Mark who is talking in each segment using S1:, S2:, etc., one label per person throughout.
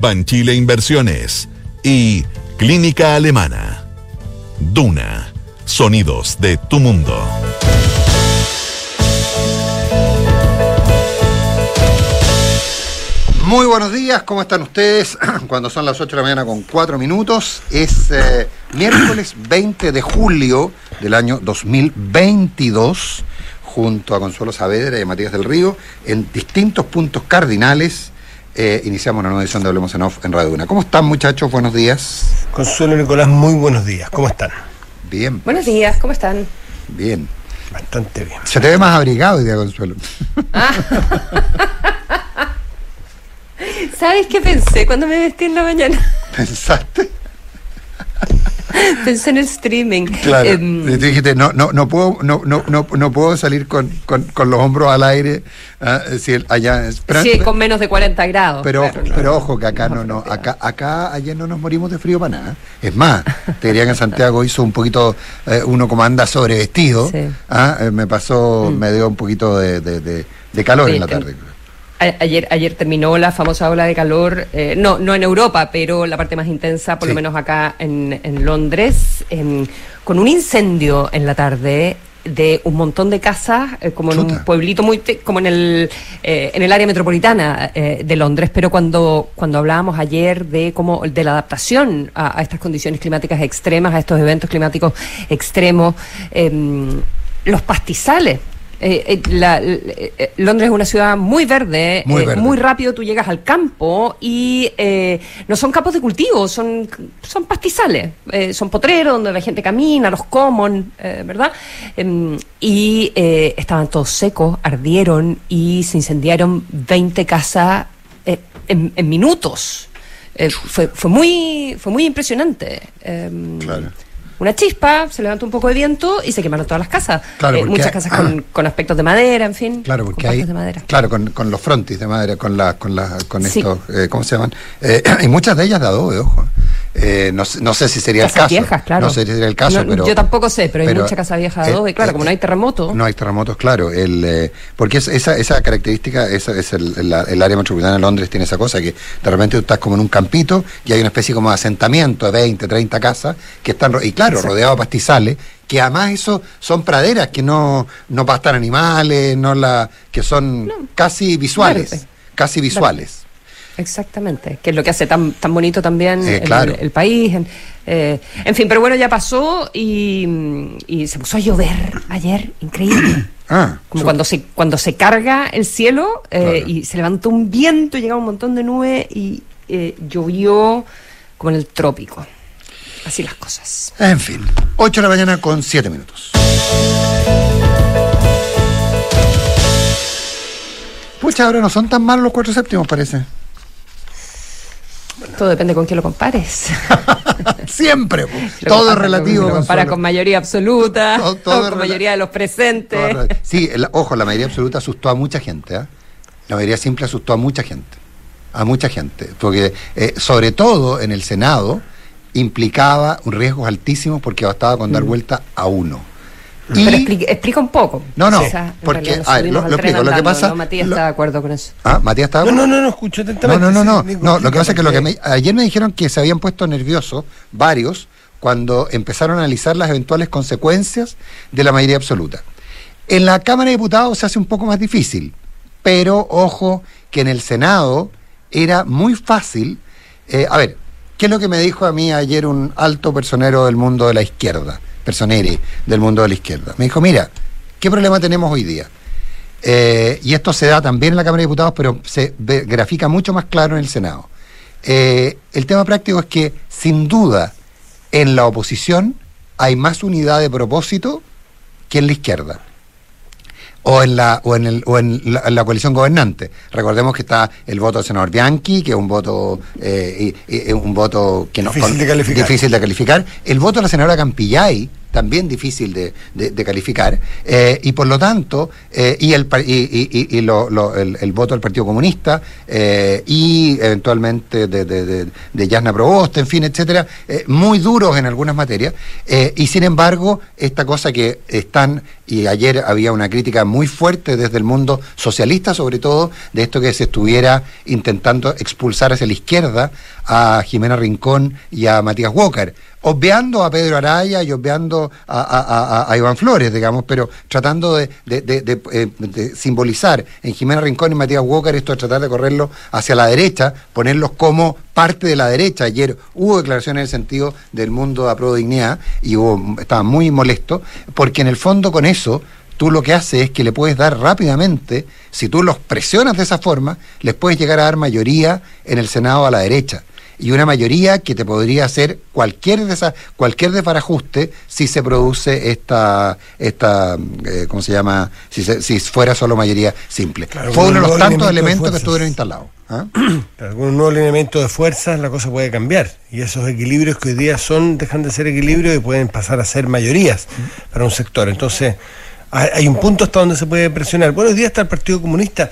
S1: Banchile Inversiones y Clínica Alemana. Duna. Sonidos de tu mundo.
S2: Muy buenos días, ¿cómo están ustedes? Cuando son las 8 de la mañana con 4 minutos, es eh, miércoles 20 de julio del año 2022, junto a Consuelo Saavedra y Matías del Río, en distintos puntos cardinales. Eh, iniciamos una nueva edición de Hablemos en Off en Radio Una. ¿Cómo están, muchachos? Buenos días.
S3: Consuelo Nicolás, muy buenos días. ¿Cómo están?
S2: Bien,
S4: Buenos días, ¿cómo están?
S2: bien.
S3: Bastante bien.
S2: Se te ve más abrigado hoy día, Consuelo.
S4: ¿Sabes qué pensé cuando me vestí en la mañana?
S2: ¿Pensaste?
S4: pensé en el streaming.
S2: Claro.
S4: Em,
S2: y tú dijiste, no, no, no puedo, no, no, no, no puedo salir con, con, con los hombros al aire. ah, si el- allá, pero,
S4: sí, con menos de 40 grados.
S2: pero,
S4: claro.
S2: pero ojo que acá no, no, acá, acá ayer no nos morimos de frío para nada. Es más, te diría que en Santiago hizo un poquito, eh, uno como anda sobrevestido,
S4: Sí.
S2: ah, eh, me pasó, me dio un poquito de, de, de- de calor
S4: Sí,
S2: en la tarde.
S4: Ayer, ayer terminó la famosa ola de calor, eh, no, no en Europa, pero la parte más intensa, por
S2: Sí.
S4: lo menos acá en, en Londres, em, con un incendio en la tarde de un montón de casas, eh, como en un pueblito muy, como en el, eh, en el área metropolitana eh, de Londres, pero cuando, cuando hablábamos ayer de cómo, de la adaptación a, a estas condiciones climáticas extremas, a estos eventos climáticos extremos, em, los pastizales. Eh, eh, la- eh, eh, Londres es una ciudad muy verde,
S2: Muy verde.
S4: muy rápido tú llegas al campo y eh, no son campos de cultivo, son, son pastizales, son potreros donde la gente camina, los common, ¿verdad? Em, y eh, estaban todos secos, ardieron y se incendiaron 20 casas eh, en, en minutos. Fue, fue muy fue muy impresionante. Em,
S2: Claro.
S4: Una chispa, se levantó un poco de viento y se quemaron todas las casas.
S2: Claro,
S4: Eh, muchas casas con, con aspectos de madera, en fin.
S2: Claro, porque
S4: con
S2: hay,
S4: de madera.
S2: claro, con, con los frontis de madera, con la, con la, con
S4: Sí.
S2: estos, eh, ¿cómo se llaman? Eh, y muchas de ellas de adobe, ojo. Eh, no, sé- no sé si sería el caso.
S4: viejas, claro.
S2: No sé si sería el caso,
S4: No,
S2: pero.
S4: yo tampoco sé, pero hay mucha casa vieja de adobe. Claro, como no hay terremoto.
S2: No hay terremotos, claro. El, eh, porque es- esa, esa característica, esa es el, el- el área metropolitana de Londres tiene esa cosa, que de repente tú estás como en un campito y hay una especie como de asentamiento de 20, 30 casas que están, y claro,
S4: Exacto.
S2: rodeados de pastizales, que además eso son praderas que no, no pastan animales, no la, que son casi visuales,
S4: Verde.
S2: casi visuales.
S4: Exactamente, que es lo que hace tan, tan bonito también
S2: Eh,
S4: el,
S2: claro.
S4: el país. En, eh, en fin, pero bueno, ya pasó y, y se puso a llover ayer, increíble.
S2: Ah,
S4: Como cuando se, cuando se carga el cielo eh,
S2: Claro.
S4: y se levantó un viento, llegaba un montón de nubes y eh, llovió como en el trópico. Así las cosas.
S2: En fin, 8 de la mañana con 7 minutos. Pucha, ahora no son tan malos los cuatro séptimos, parece.
S4: Todo depende con quién lo compares.
S2: Siempre, todo es relativo.
S4: Lo
S2: Consuelo.
S4: con mayoría absoluta,
S2: Todo-
S4: con
S2: rela-
S4: mayoría de los presentes.
S2: Sí, el- ojo, la mayoría absoluta asustó a mucha gente. ¿ah? La mayoría simple asustó a mucha gente. A mucha gente. Porque, eh, sobre todo en el Senado, implicaba un riesgos altísimos porque bastaba con dar vuelta a uno. Y-
S4: Mm. Pero explica, explica un poco.
S2: No, no,
S4: O sea, en
S2: porque, a ver, lo- explico, lo que pasa-
S4: ¿no? Matías
S2: lo-
S4: está de acuerdo con eso.
S2: Ah, Matías estaba.
S3: No, no, no, no escucho
S2: No,
S3: atentamente.
S2: no, no, no. Lo que pasa es que lo que me- ayer me dijeron que se habían puesto nerviosos varios cuando empezaron a analizar las eventuales consecuencias de la mayoría absoluta. En la Cámara de Diputados se hace un poco más difícil, pero ojo que en el Senado era muy fácil. eh, a ver, ¿qué es lo que me dijo a mí ayer un alto personero del mundo de la izquierda? Personere del mundo de la izquierda. Me dijo, mira, ¿qué problema tenemos hoy día? Eh, y esto se da también en la Cámara de Diputados, pero se ve- grafica mucho más claro en el Senado. Eh, el tema práctico es que, sin duda, en la oposición hay más unidad de propósito que en la izquierda. O en la o en el o en la, en la coalición gobernante. Recordemos que está el voto del senador Bianchi, que es un voto eh, y- y- y un voto que no
S3: Difícil de calificar.
S2: difícil de calificar. El voto de la senadora Campillay también difícil de, de- calificar eh, y por lo tanto eh, y el y, y- y- lo- lo- el, el voto del Partido Comunista eh, y eventualmente de, de, de, Yasna Proboste, en fin, etcétera, muy duros en algunas materias y sin embargo esta cosa que están y ayer había una crítica muy fuerte desde el mundo socialista sobre todo de esto que se estuviera intentando expulsar hacia la izquierda a Jimena Rincón y a Matías Walker obviando a Pedro Araya y obviando a, Iván Flores, digamos, pero tratando de, de- de- de, eh, de simbolizar en Jimena Rincón y Matías Walker esto de tratar de correrlo hacia la derecha, ponerlos como parte de la derecha. Ayer hubo declaraciones en el sentido del mundo a pro dignidad y hubo, estaba muy molesto, porque en el fondo con eso tú lo que haces es que le puedes dar rápidamente, si tú los presionas de esa forma, les puedes llegar a dar mayoría en el Senado a la derecha. Y una mayoría que te podría hacer cualquier de esas, cualquier desbarajuste si se produce esta, esta eh, ¿cómo se llama? Si, se- si fuera solo mayoría simple.
S3: Claro,
S2: Fue uno de los tantos elementos que estuvieron instalados. ¿ah?
S3: Claro, con un nuevo alineamiento de fuerzas la cosa puede cambiar y esos equilibrios que hoy día son dejan de ser equilibrios y pueden pasar a ser mayorías para un sector. Entonces hay, un punto hasta donde se puede presionar. Buenos días está el Partido Comunista.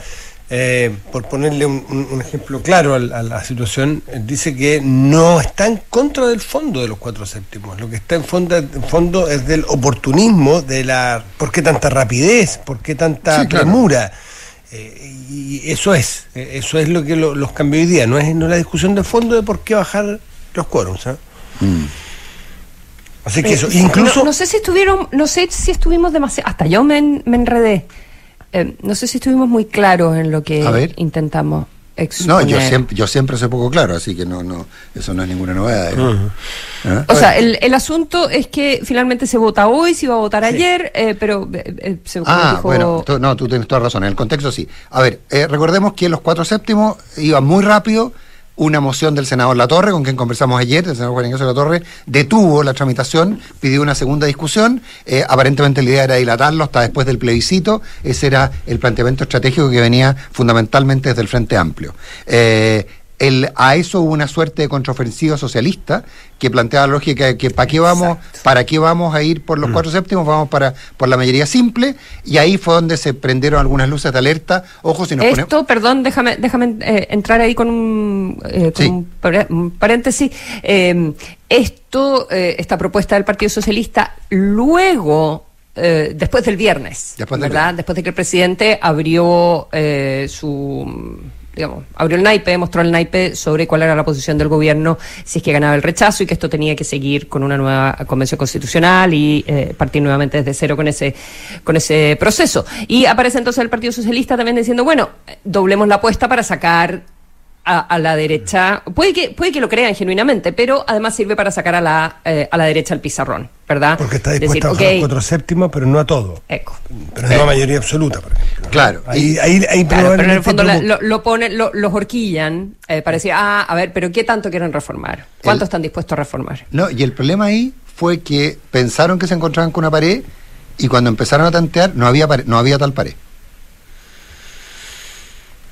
S3: Eh, por ponerle un, ejemplo claro al- a, la situación, eh, dice que no está en contra del fondo de los cuatro séptimos. Lo que está en fondo, en fondo es del oportunismo, de la ¿por qué tanta rapidez? ¿Por qué tanta
S2: Sí, claro.
S3: premura? Eh, y eso es, eh, eso es lo que lo- los cambió hoy día, no es, no es la discusión de fondo de por qué bajar los quórums. ¿ah? Así que eso,
S4: Eh,
S3: incluso...
S4: No, no sé si estuvieron, no sé si estuvimos demasiado. Hasta yo me enredé. Eh, no sé si estuvimos muy claros en lo que intentamos
S2: No,
S4: exponer.
S2: yo siempre, yo siempre soy poco claro, así que no, no, eso no es ninguna novedad. ¿eh? ¿Ah?
S4: O sea, el, el asunto es que finalmente se vota hoy, se iba a votar ayer, eh, pero eh, eh, se
S2: Ah,
S4: dijo-
S2: bueno, tú- no, tú tienes toda razón, en el contexto sí. A ver, eh, recordemos que los cuatro séptimos iban muy rápido. Una moción del senador Latorre, con quien conversamos ayer, del senador Juan Ignacio Latorre, detuvo la tramitación, pidió una segunda discusión. eh, aparentemente la idea era dilatarlo hasta después del plebiscito. Ese era el planteamiento estratégico que venía fundamentalmente desde el Frente Amplio. Eh, el- a eso hubo una suerte de contraofensiva socialista que planteaba la lógica de que para qué vamos, para qué vamos a ir por los cuatro séptimos, vamos para por la mayoría simple, y ahí fue donde se prendieron algunas luces de alerta. Ojo si nos ponemos.
S4: Esto, perdón, déjame, déjame eh, entrar ahí con un, eh, con
S2: Sí.
S4: un par- un paréntesis. Eh, esto, eh, esta propuesta del Partido Socialista, luego, eh, después del viernes,
S2: Después del
S4: ¿verdad?
S2: viernes.
S4: Después de que el presidente abrió eh, su digamos, abrió el naipe, mostró el naipe sobre cuál era la posición del gobierno si es que ganaba el rechazo y que esto tenía que seguir con una nueva convención constitucional y eh, partir nuevamente desde cero con ese con ese proceso. Y aparece entonces el Partido Socialista también diciendo, bueno, doblemos la apuesta para sacar a, a la derecha, puede que puede que lo crean genuinamente, pero además sirve para sacar a la eh, a la derecha el pizarrón, ¿verdad?
S3: Porque está
S4: Decir,
S3: dispuesta a bajar
S4: ok,
S3: los cuatro séptimos, pero no a todo.
S4: eco.
S3: Pero no a mayoría absoluta, por ejemplo.
S2: Claro.
S3: Ahí, ahí, ahí
S4: Claro, pero en el fondo la- lo, lo ponen, lo, los horquillan eh, para decir, ah, a ver, pero ¿qué tanto quieren reformar? ¿Cuánto
S2: El-
S4: están dispuestos a reformar?
S2: No, y el problema ahí fue que pensaron que se encontraban con una pared y cuando empezaron a tantear no había pare- no había tal pared.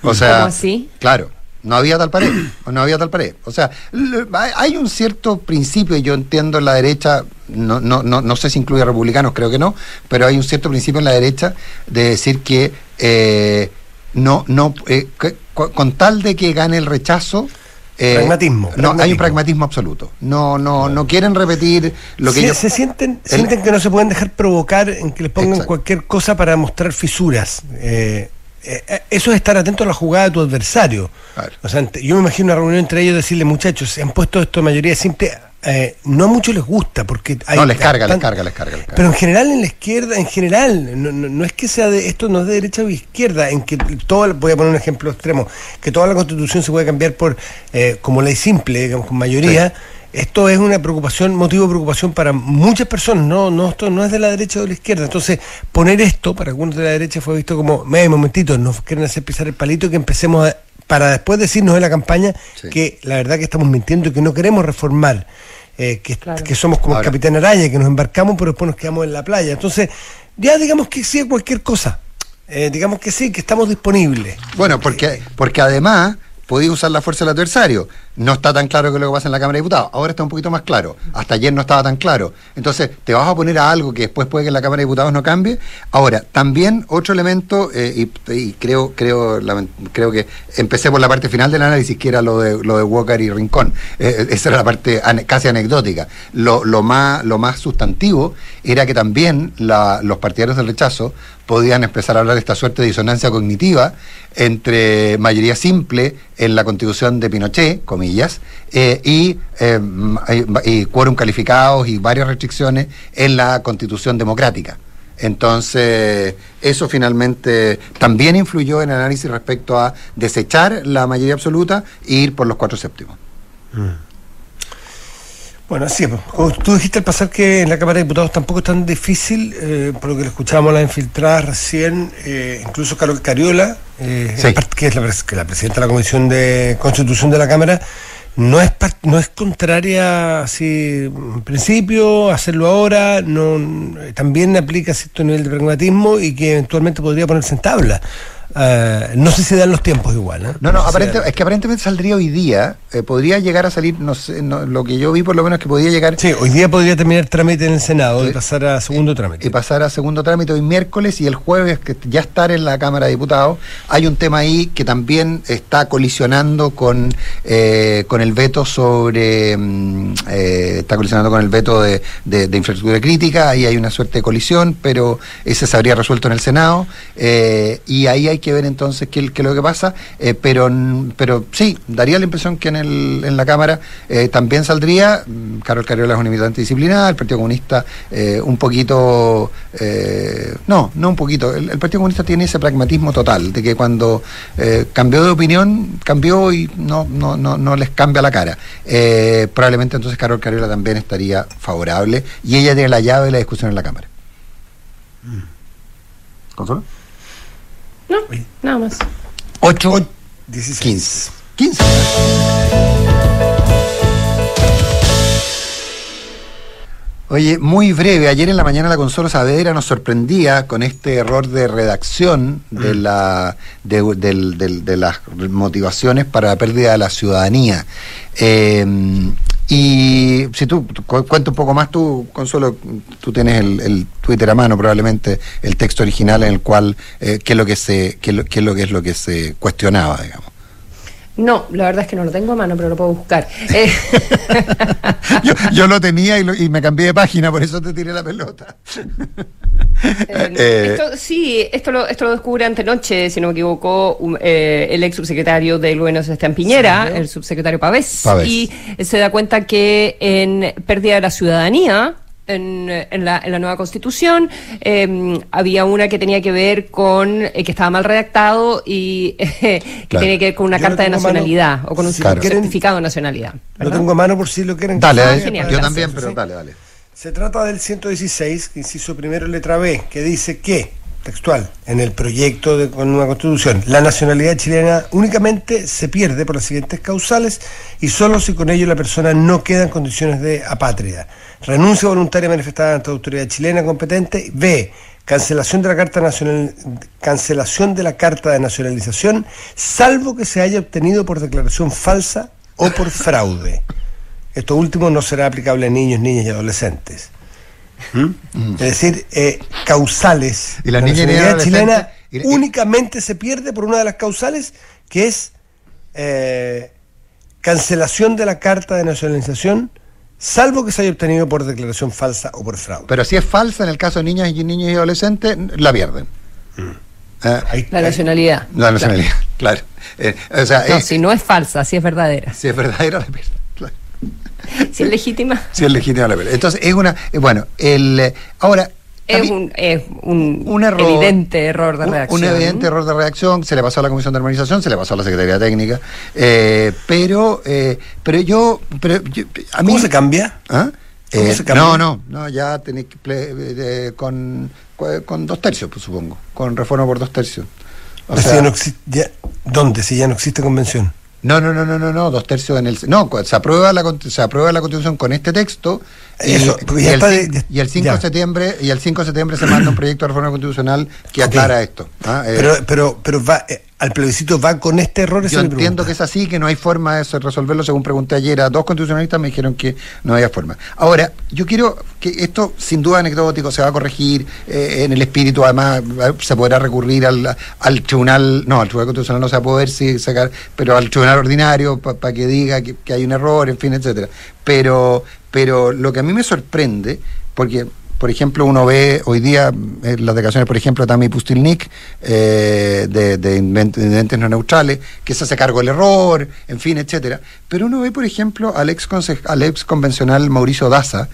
S2: O sea,
S4: ¿Cómo así?
S2: claro, no había tal pared, o no había tal pared. O sea, hay- un cierto principio, y yo entiendo en la derecha, no, no, no, no sé si incluye a republicanos, creo que no, pero hay un cierto principio en la derecha de decir que eh, no, no, eh, que- con tal de que gane el rechazo. eh,
S3: Pragmatismo,
S2: No, hay un pragmatismo absoluto. No, no, no quieren repetir lo que
S3: Sí, se sienten,
S2: El-
S3: sienten que no se pueden dejar provocar en que les pongan
S2: Exacto.
S3: cualquier cosa para mostrar fisuras. Eh, eh, eh, eso es estar atento a la jugada de tu adversario.
S2: Claro.
S3: O sea, yo me imagino una reunión entre ellos decirle, muchachos, se han puesto esto de mayoría simple. eh, no a muchos les gusta porque hay
S2: No, les carga, les carga, les carga, les carga.
S3: Pero en general en la izquierda, en general, no, no- no es que sea de esto no es de derecha o izquierda, en que todo, voy a poner un ejemplo extremo, que toda la constitución se puede cambiar por eh, como ley simple, digamos, con mayoría. Esto es una preocupación, motivo de preocupación para muchas personas, no, no, esto no es de la derecha o de la izquierda. Entonces, poner esto para algunos de la derecha fue visto como, medio momentito, nos quieren hacer pisar el palito y que empecemos a- para después decirnos en la campaña
S2: Sí.
S3: que la verdad que estamos mintiendo y que no queremos reformar, eh, que,
S4: Claro.
S3: que somos como
S2: Ahora-
S3: el capitán Araya, que nos embarcamos pero después nos quedamos en la playa. Entonces, ya digamos que sea cualquier cosa. eh, digamos que sí, que estamos disponibles.
S2: Bueno, porque, porque además podía usar la fuerza del adversario. No está tan claro que lo que pasa en la Cámara de Diputados. Ahora está un poquito más claro. Hasta ayer no estaba tan claro. Entonces, te vas a poner a algo que después puede que en la Cámara de Diputados no cambie. Ahora, también otro elemento, eh, y, creo, creo, creo que empecé por la parte final del análisis, que era lo de, lo de Walker y Rincón. Eh, eh, esa era la parte casi anecdótica. Lo, lo, más, lo más sustantivo era que también los partidarios del rechazo podían empezar a hablar de esta suerte de disonancia cognitiva entre mayoría simple en la constitución de Pinochet, comillas, eh, y, eh, quórum calificados y varias restricciones en la constitución democrática. Entonces, eso finalmente también influyó en el análisis respecto a desechar la mayoría absoluta e ir por los cuatro séptimos. Mm.
S3: Bueno, sí, pues, tú dijiste al pasar que en la Cámara de Diputados tampoco es tan difícil, eh, por lo que le escuchábamos a la infiltrada recién, eh, incluso Carol Cariola, eh, que es la, la, presidenta de la Comisión de Constitución de la Cámara, no es no es contraria así en principio hacerlo ahora no también aplica cierto nivel de pragmatismo y que eventualmente podría ponerse en tabla eh, no sé si dan los tiempos igual. ¿eh?
S2: No, no, es que aparentemente saldría hoy día. Eh, podría llegar a salir, no sé, lo que yo vi por lo menos que podía llegar.
S3: Sí, hoy día podría terminar trámite en el Senado y pasar a segundo trámite.
S2: Y pasar a segundo trámite hoy miércoles y el jueves, que ya estar en la Cámara de Diputados. Hay un tema ahí que también está colisionando con, con el veto sobre. Mm, está colisionando con el veto de, de, infraestructura crítica. Ahí hay una suerte de colisión, pero ese se habría resuelto en el Senado. y ahí hay que ver entonces qué, es lo que pasa, eh, pero, pero sí, daría la impresión que en, el, en la Cámara eh, también saldría, mm, Carol Cariola es un militante disciplinada, el Partido Comunista eh, un poquito, no, no un poquito, el, Partido Comunista tiene ese pragmatismo total, de que cuando cambió de opinión, cambió y no, no, no, no les cambia la cara. probablemente entonces Carol Cariola también estaría favorable y ella tiene la llave de la discusión en la Cámara.
S4: ¿Consuelo? No, nada más.
S2: 8, 15. 15. Oye, muy breve, ayer en la mañana la consola Saavedra nos sorprendía con este error de redacción de, mm. la, de, las motivaciones para la pérdida de la ciudadanía. Eh, y si tú cuenta un poco más, tú, Consuelo, tú tienes el, Twitter a mano, probablemente el texto original en el cual, eh, qué es lo que se, qué, lo, qué es lo que es lo que se cuestionaba, digamos.
S4: No, la verdad es que no lo tengo a mano, pero lo puedo buscar.
S2: Eh, yo, lo tenía y, me cambié de página, por eso te tiré la pelota.
S4: Eh, eh, sí, esto lo, esto lo descubre antenoche, si no me equivoco, el ex subsecretario del gobierno Sebastián Piñera, el subsecretario Pavés, y se da cuenta que en pérdida de la ciudadanía, en, en, la, en, la, nueva constitución. Em, había una que tenía que ver con eh, que estaba mal redactado y que tiene que ver con una carta de nacionalidad o con un certificado de nacionalidad.
S3: Lo tengo a mano por si lo quieren.
S2: Dale, ah, yo también, pero dale, dale.
S3: Se trata del 116, inciso primero letra B, que dice que textual, en el proyecto de nueva constitución, la nacionalidad chilena únicamente se pierde por las siguientes causales y solo si con ello la persona no queda en condiciones de apátrida. Renuncia voluntaria manifestada ante la autoridad chilena competente. B. Cancelación de la carta nacional, cancelación de la carta de nacionalización, salvo que se haya obtenido por declaración falsa o por fraude. Esto último no será aplicable a niños, niñas y adolescentes. ¿Mm? Es decir, eh, causales.
S2: Y la, niña
S3: chilena únicamente se pierde por una de las causales, que es eh, cancelación de la carta de nacionalización, salvo que se haya obtenido por declaración falsa o por fraude.
S2: Pero si es falsa en el caso de niñas y niños y adolescentes, la pierden.
S4: Mm. Eh, la nacionalidad.
S2: La nacionalidad, claro.
S4: no, si no es falsa, si es verdadera.
S2: Si es verdadera, la pierden.
S4: Si es legítima.
S2: Si es legítima la Entonces, es una. Eh, bueno, el. Eh, ahora.
S4: Es un, es un, error, evidente error de redacción.
S2: Un, evidente error de redacción, se le pasó a la Comisión de Armonización, se le pasó a la Secretaría Técnica, eh, pero, pero yo, pero
S3: a mí, ¿Cómo se cambia?
S2: ¿Ah? ¿Cómo se cambia? No, no, no, ya tenéis que con, con dos tercios, pues, supongo, con reforma por dos tercios.
S3: O sea, no ya, ¿Dónde? Si ya no existe convención.
S2: No, no, no, no, no, no, dos tercios en el... No, se aprueba la, se aprueba la constitución con este texto y, el,
S3: de-
S2: y el 5
S3: ya.
S2: de septiembre y el 5 de septiembre se manda un proyecto de reforma constitucional que aclara esto. ¿ah? Eh,
S3: Pero, pero, pero va, eh, al plebiscito va con este error.
S2: yo entiendo que es así, que no hay forma de resolverlo, según pregunté ayer a dos constitucionalistas, me dijeron que no había forma. Ahora, yo quiero que esto, sin duda anecdótico, se va a corregir eh, en el espíritu, además se podrá recurrir al, al tribunal, no, al tribunal constitucional no se va a poder sí, sacar, pero al tribunal ordinario para que diga que, que hay un error, en fin, etcétera. Pero, pero lo que a mí me sorprende, porque por ejemplo, uno ve hoy día eh, las declaraciones, por ejemplo, de Tami Pustilnik, eh, de, de invent- de Inventes No Neutrales, que se hace cargo del error, en fin, etcétera. Pero uno ve, por ejemplo, al ex, al ex convencional Mauricio Daza,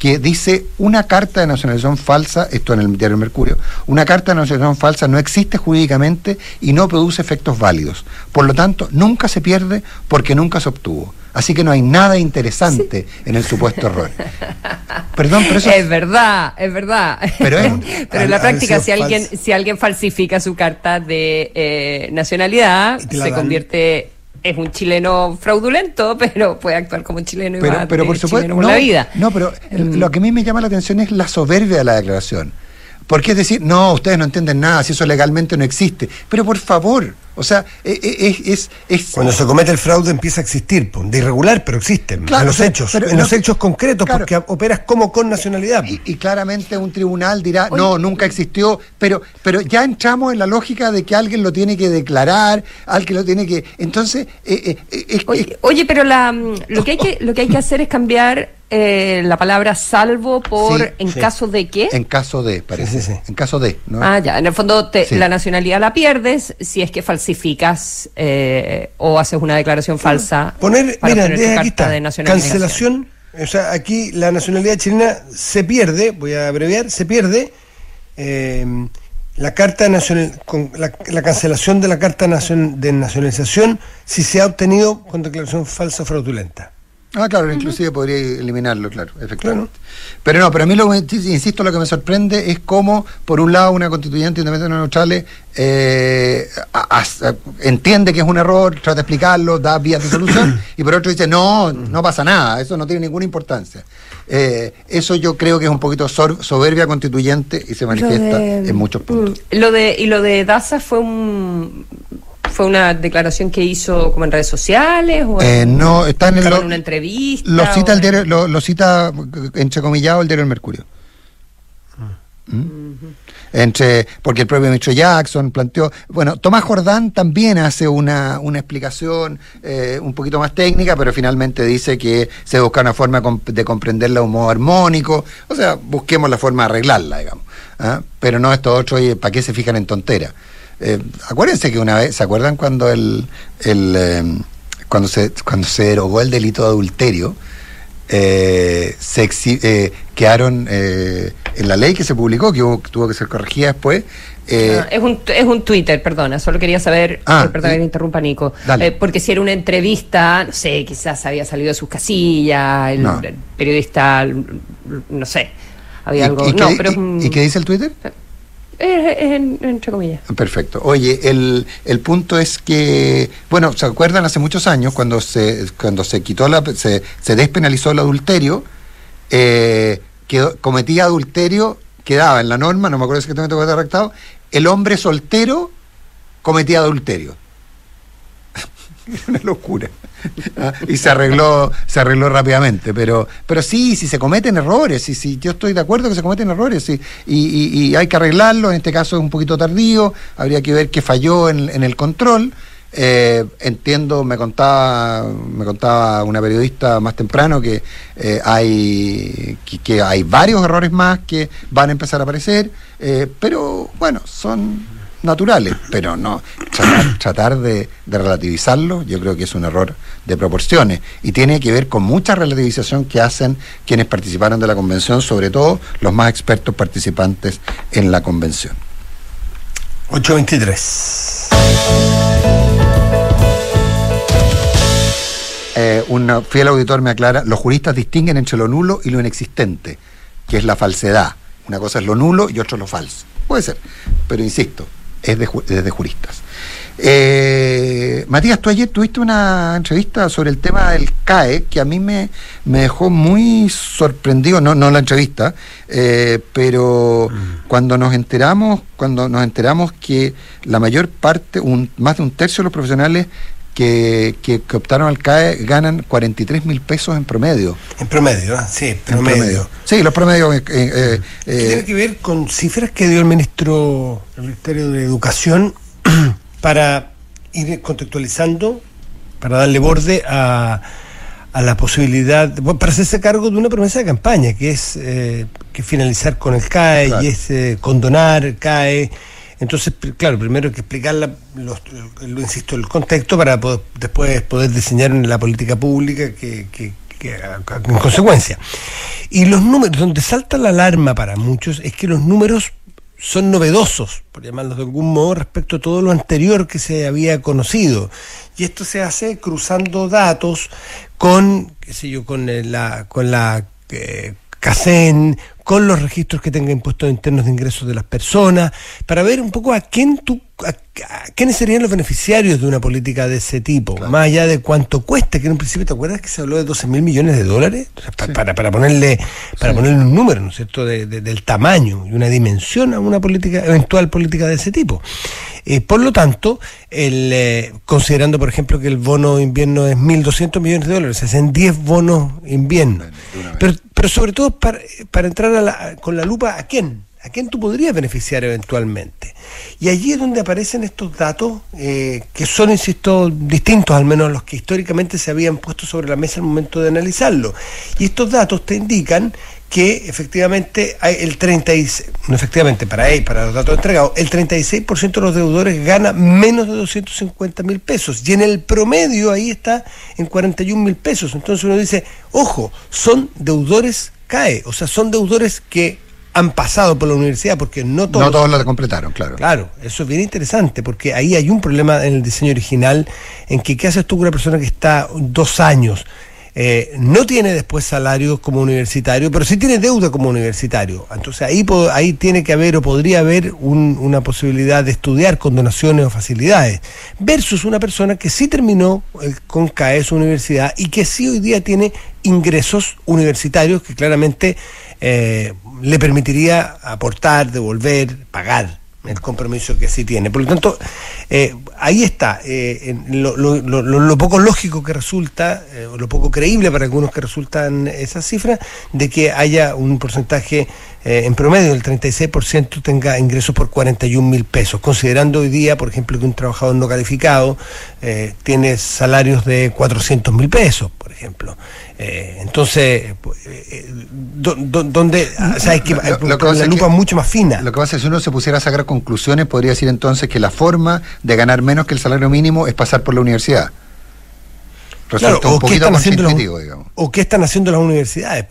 S2: que dice una carta de nacionalización falsa, esto en el diario Mercurio, una carta de nacionalización falsa no existe jurídicamente y no produce efectos válidos. Por lo tanto, nunca se pierde porque nunca se obtuvo. Así que no hay nada interesante en el supuesto error. Perdón, pero eso
S4: Es verdad, es verdad.
S2: Pero es-
S4: Pero en la práctica, si alguien, si alguien falsifica su carta de eh, nacionalidad, se
S3: dan.
S4: convierte, es un chileno fraudulento, pero puede actuar como un chileno y va
S2: pero, pero
S4: de
S2: por supuesto
S4: chileno por
S2: no,
S4: la vida.
S2: no pero
S4: Mm.
S2: lo que a mí me llama la atención es la soberbia de la declaración porque es decir no ustedes no entienden nada si eso legalmente no existe pero por favor o sea eh, eh, es es, es-
S3: Cuando se comete el fraude empieza a existir, de irregular, pero existen,
S2: Claro,
S3: en los hechos,
S2: pero
S3: en
S2: no-
S3: los hechos concretos,
S2: claro.
S3: porque operas como con nacionalidad.
S2: y, y claramente un tribunal dirá no nunca existió pero pero ya entramos en la lógica de que alguien lo tiene que declarar alguien lo tiene que entonces eh, eh, eh, es-
S4: Oye, oye, pero la, mm, lo, que hay que, lo que hay que hacer es cambiar eh, la palabra salvo por
S2: Sí,
S4: en
S3: sí.
S4: caso de qué.
S2: en caso de parece
S3: Sí, sí, sí.
S2: en caso de ¿no?
S4: Ah, ya. En el fondo, te-
S2: Sí.
S4: la nacionalidad la pierdes si es que falsificas eh, o haces una declaración falsa.
S3: Poner,
S4: para
S3: mira, desde
S4: carta
S3: aquí está,
S4: de
S3: cancelación, o sea, aquí la nacionalidad chilena se pierde, voy a abreviar, se pierde eh, la carta nacional, con la, la cancelación de la carta nacion- de nacionalización si se ha obtenido con declaración falsa o fraudulenta.
S2: Ah, claro, inclusive podría eliminarlo, claro, efectivamente. Pero no, pero a mí, lo, que- insisto, lo que me sorprende es cómo, por un lado, una constituyente independiente no neutrales eh, a- a- entiende que es un error, trata de explicarlo, da vías de solución, y por otro dice, no, no pasa nada, eso no tiene ninguna importancia. Eh, eso yo creo que es un poquito sor- soberbia constituyente y se manifiesta
S4: de-
S2: en muchos puntos.
S4: Mm, Lo de, y lo de Daza fue un fue una declaración que hizo como en redes sociales o
S2: Eh, no, está en, el, lo,
S4: en una entrevista.
S2: lo cita
S4: o-
S2: el diario, lo, lo cita entrecomillado el diario El Mercurio. ¿Mm? Entre, porque el propio ministro Jackson planteó, bueno, Tomás Jordán también hace una, una explicación eh, un poquito más técnica, pero finalmente dice que se busca una forma de comprenderla de un modo armónico, o sea, busquemos la forma de arreglarla, digamos, ¿ah? pero no esto otro, oye, ¿para qué se fijan en tonteras? Eh, acuérdense que una vez, ¿se acuerdan cuando el, el eh, cuando se cuando se derogó el delito de adulterio? eh, se exhi- eh, quedaron eh, en la ley que se publicó, que hubo- tuvo que ser corregida después.
S4: Ah, es, un, es un Twitter, perdona, solo quería saber,
S2: Ah,
S4: que te interrumpa Nico, porque si era una entrevista, no sé, quizás había salido de sus casillas, el,
S2: No.
S4: el periodista, no sé, había
S2: y-
S4: algo...
S2: y,
S4: no,
S2: qué,
S4: pero
S2: y qué dice el Twitter?
S4: Es en- entre comillas.
S2: Perfecto. Oye, el, el punto es que, bueno, ¿se acuerdan hace muchos años cuando se, cuando se quitó la, se, despenalizó el adulterio? Eh, cometía adulterio, quedaba en la norma, no me acuerdo exactamente cómo está redactado, el hombre soltero cometía adulterio. una locura. Ah, y se arregló, se arregló rápidamente, pero, pero sí, si se cometen errores, sí, sí, yo estoy de acuerdo que se cometen errores, sí, y, y- y hay que arreglarlo, en este caso es un poquito tardío, habría que ver qué falló en, el control. Eh, entiendo, me contaba, me contaba una periodista más temprano que eh, hay que, que hay varios errores más que van a empezar a aparecer, eh, pero bueno, son naturales, pero no tratar, tratar de, de relativizarlo, yo creo que es un error de proporciones y tiene que ver con mucha relativización que hacen quienes participaron de la convención, sobre todo los más expertos participantes en la convención.
S3: 823.
S2: Eh, un fiel auditor me aclara, los juristas distinguen entre lo nulo y lo inexistente, que es la falsedad. Una cosa es lo nulo y otra lo falso. Puede ser, pero insisto, es de, de juristas. Eh, Matías, tú ayer tuviste una entrevista sobre el tema del CAE que a mí me, me dejó muy sorprendido, no, no la entrevista, eh, pero mm. cuando nos enteramos, cuando nos enteramos que la mayor parte, un, más de un tercio de los profesionales que, que, optaron al CAE ganan 43 mil pesos en promedio.
S3: En promedio, ¿eh? sí, promedio. promedio.
S2: Sí, los promedios. Eh,
S3: eh, tiene que ver con cifras que dio el ministro, el Ministerio de Educación para ir contextualizando, para darle borde a, a la posibilidad, para hacerse cargo de una promesa de campaña, que es eh, que finalizar con el CAE y es eh, condonar el CAE. Entonces, claro, primero hay que explicar, la, lo insisto, el contexto para después poder diseñar la política pública que, en consecuencia. Y los números, donde salta la alarma para muchos, es que los números son novedosos, por llamarlos de algún modo, respecto a todo lo anterior que se había conocido. Y esto se hace cruzando datos con, qué sé yo, con eh, la, con la eh, CACEN, con los registros que tenga impuestos internos de ingresos de las personas, para ver un poco a quién tú, a, quiénes serían los beneficiarios de una política de ese tipo, más allá de cuánto cuesta, que en un principio te acuerdas que se habló de 12 mil millones de dólares, para, para, ponerle, para ponerle un número, ¿no es cierto?, de, del tamaño y una dimensión a una política, eventual política de ese tipo. Eh, por lo tanto, el, eh, considerando, por ejemplo, que el bono invierno es 1.200 millones de dólares, es en 10 bonos invierno. Pero, pero sobre todo para, para entrar con la lupa a quién, a quién tú podrías beneficiar eventualmente. Y allí es donde aparecen estos datos eh, que son, insisto, distintos al menos a los que históricamente se habían puesto sobre la mesa al momento de analizarlo. Y estos datos te indican que efectivamente hay el 36, no efectivamente para él, para los datos entregados, el 36% de los deudores gana menos de 250 mil pesos y en el promedio ahí está en 41 mil pesos. Entonces uno dice, ojo, son deudores CAE, o sea, son deudores que han pasado por la universidad, porque no todos...
S2: No todos la completaron, claro.
S3: Claro, eso es bien interesante, porque ahí hay un problema en el diseño original, en que qué haces tú con una persona que está dos años eh, no tiene después salario como universitario, pero sí tiene deuda como universitario. Entonces ahí, ahí tiene que haber o podría haber una posibilidad de estudiar con donaciones o facilidades, versus una persona que sí terminó eh, con CAE su universidad y que sí hoy día tiene ingresos universitarios que claramente eh, le permitiría aportar, devolver, pagar el compromiso que sí tiene. Por lo tanto, eh, ahí está eh, lo, poco lógico que resulta, eh, o lo poco creíble para algunos que resultan esas cifras, de que haya un porcentaje en promedio del 36% tenga ingresos por 41 mil pesos, considerando hoy día, por ejemplo, que un trabajador no calificado tiene salarios de 400 mil pesos, por ejemplo. Eh, entonces, eh, donde o sea, hay que, lo, que la lupa mucho más fina.
S2: Lo que pasa es que si uno se pusiera a sacar conclusiones, podría decir entonces que la forma de ganar menos que el salario mínimo es pasar por la universidad.
S3: Resulta un poquito más intuitivo, digamos. ¿O qué están haciendo las universidades?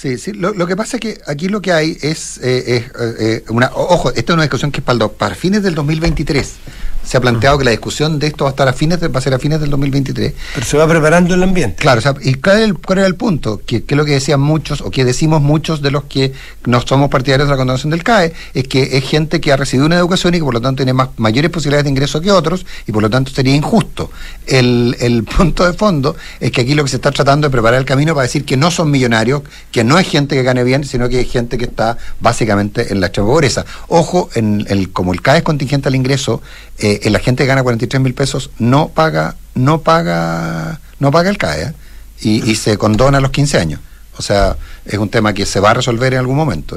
S2: Sí, sí. Lo, que pasa es que aquí lo que hay es, eh, una. Ojo, esta es una discusión que es para, para fines del 2023 se ha planteado que la discusión de esto va a estar a fines va a ser a fines del 2023.
S3: Pero se va preparando el ambiente.
S2: Claro, y cuál, era el punto, que, es lo que decían muchos, o que decimos muchos de los que no somos partidarios de la condonación del CAE, es que es gente que ha recibido una educación y que por lo tanto tiene más, mayores posibilidades de ingreso que otros, y por lo tanto sería injusto. El, el punto de fondo es que aquí lo que se está tratando de preparar el camino para decir que no son millonarios, que no es gente que gane bien, sino que es gente que está básicamente en la extrema pobreza. Ojo, en el, como el CAE es contingente al ingreso, eh, eh, la gente que gana 43 mil pesos no paga, no paga, no paga el CAE ¿eh? y, se condona a los 15 años. O sea, es un tema que se va a resolver en algún momento.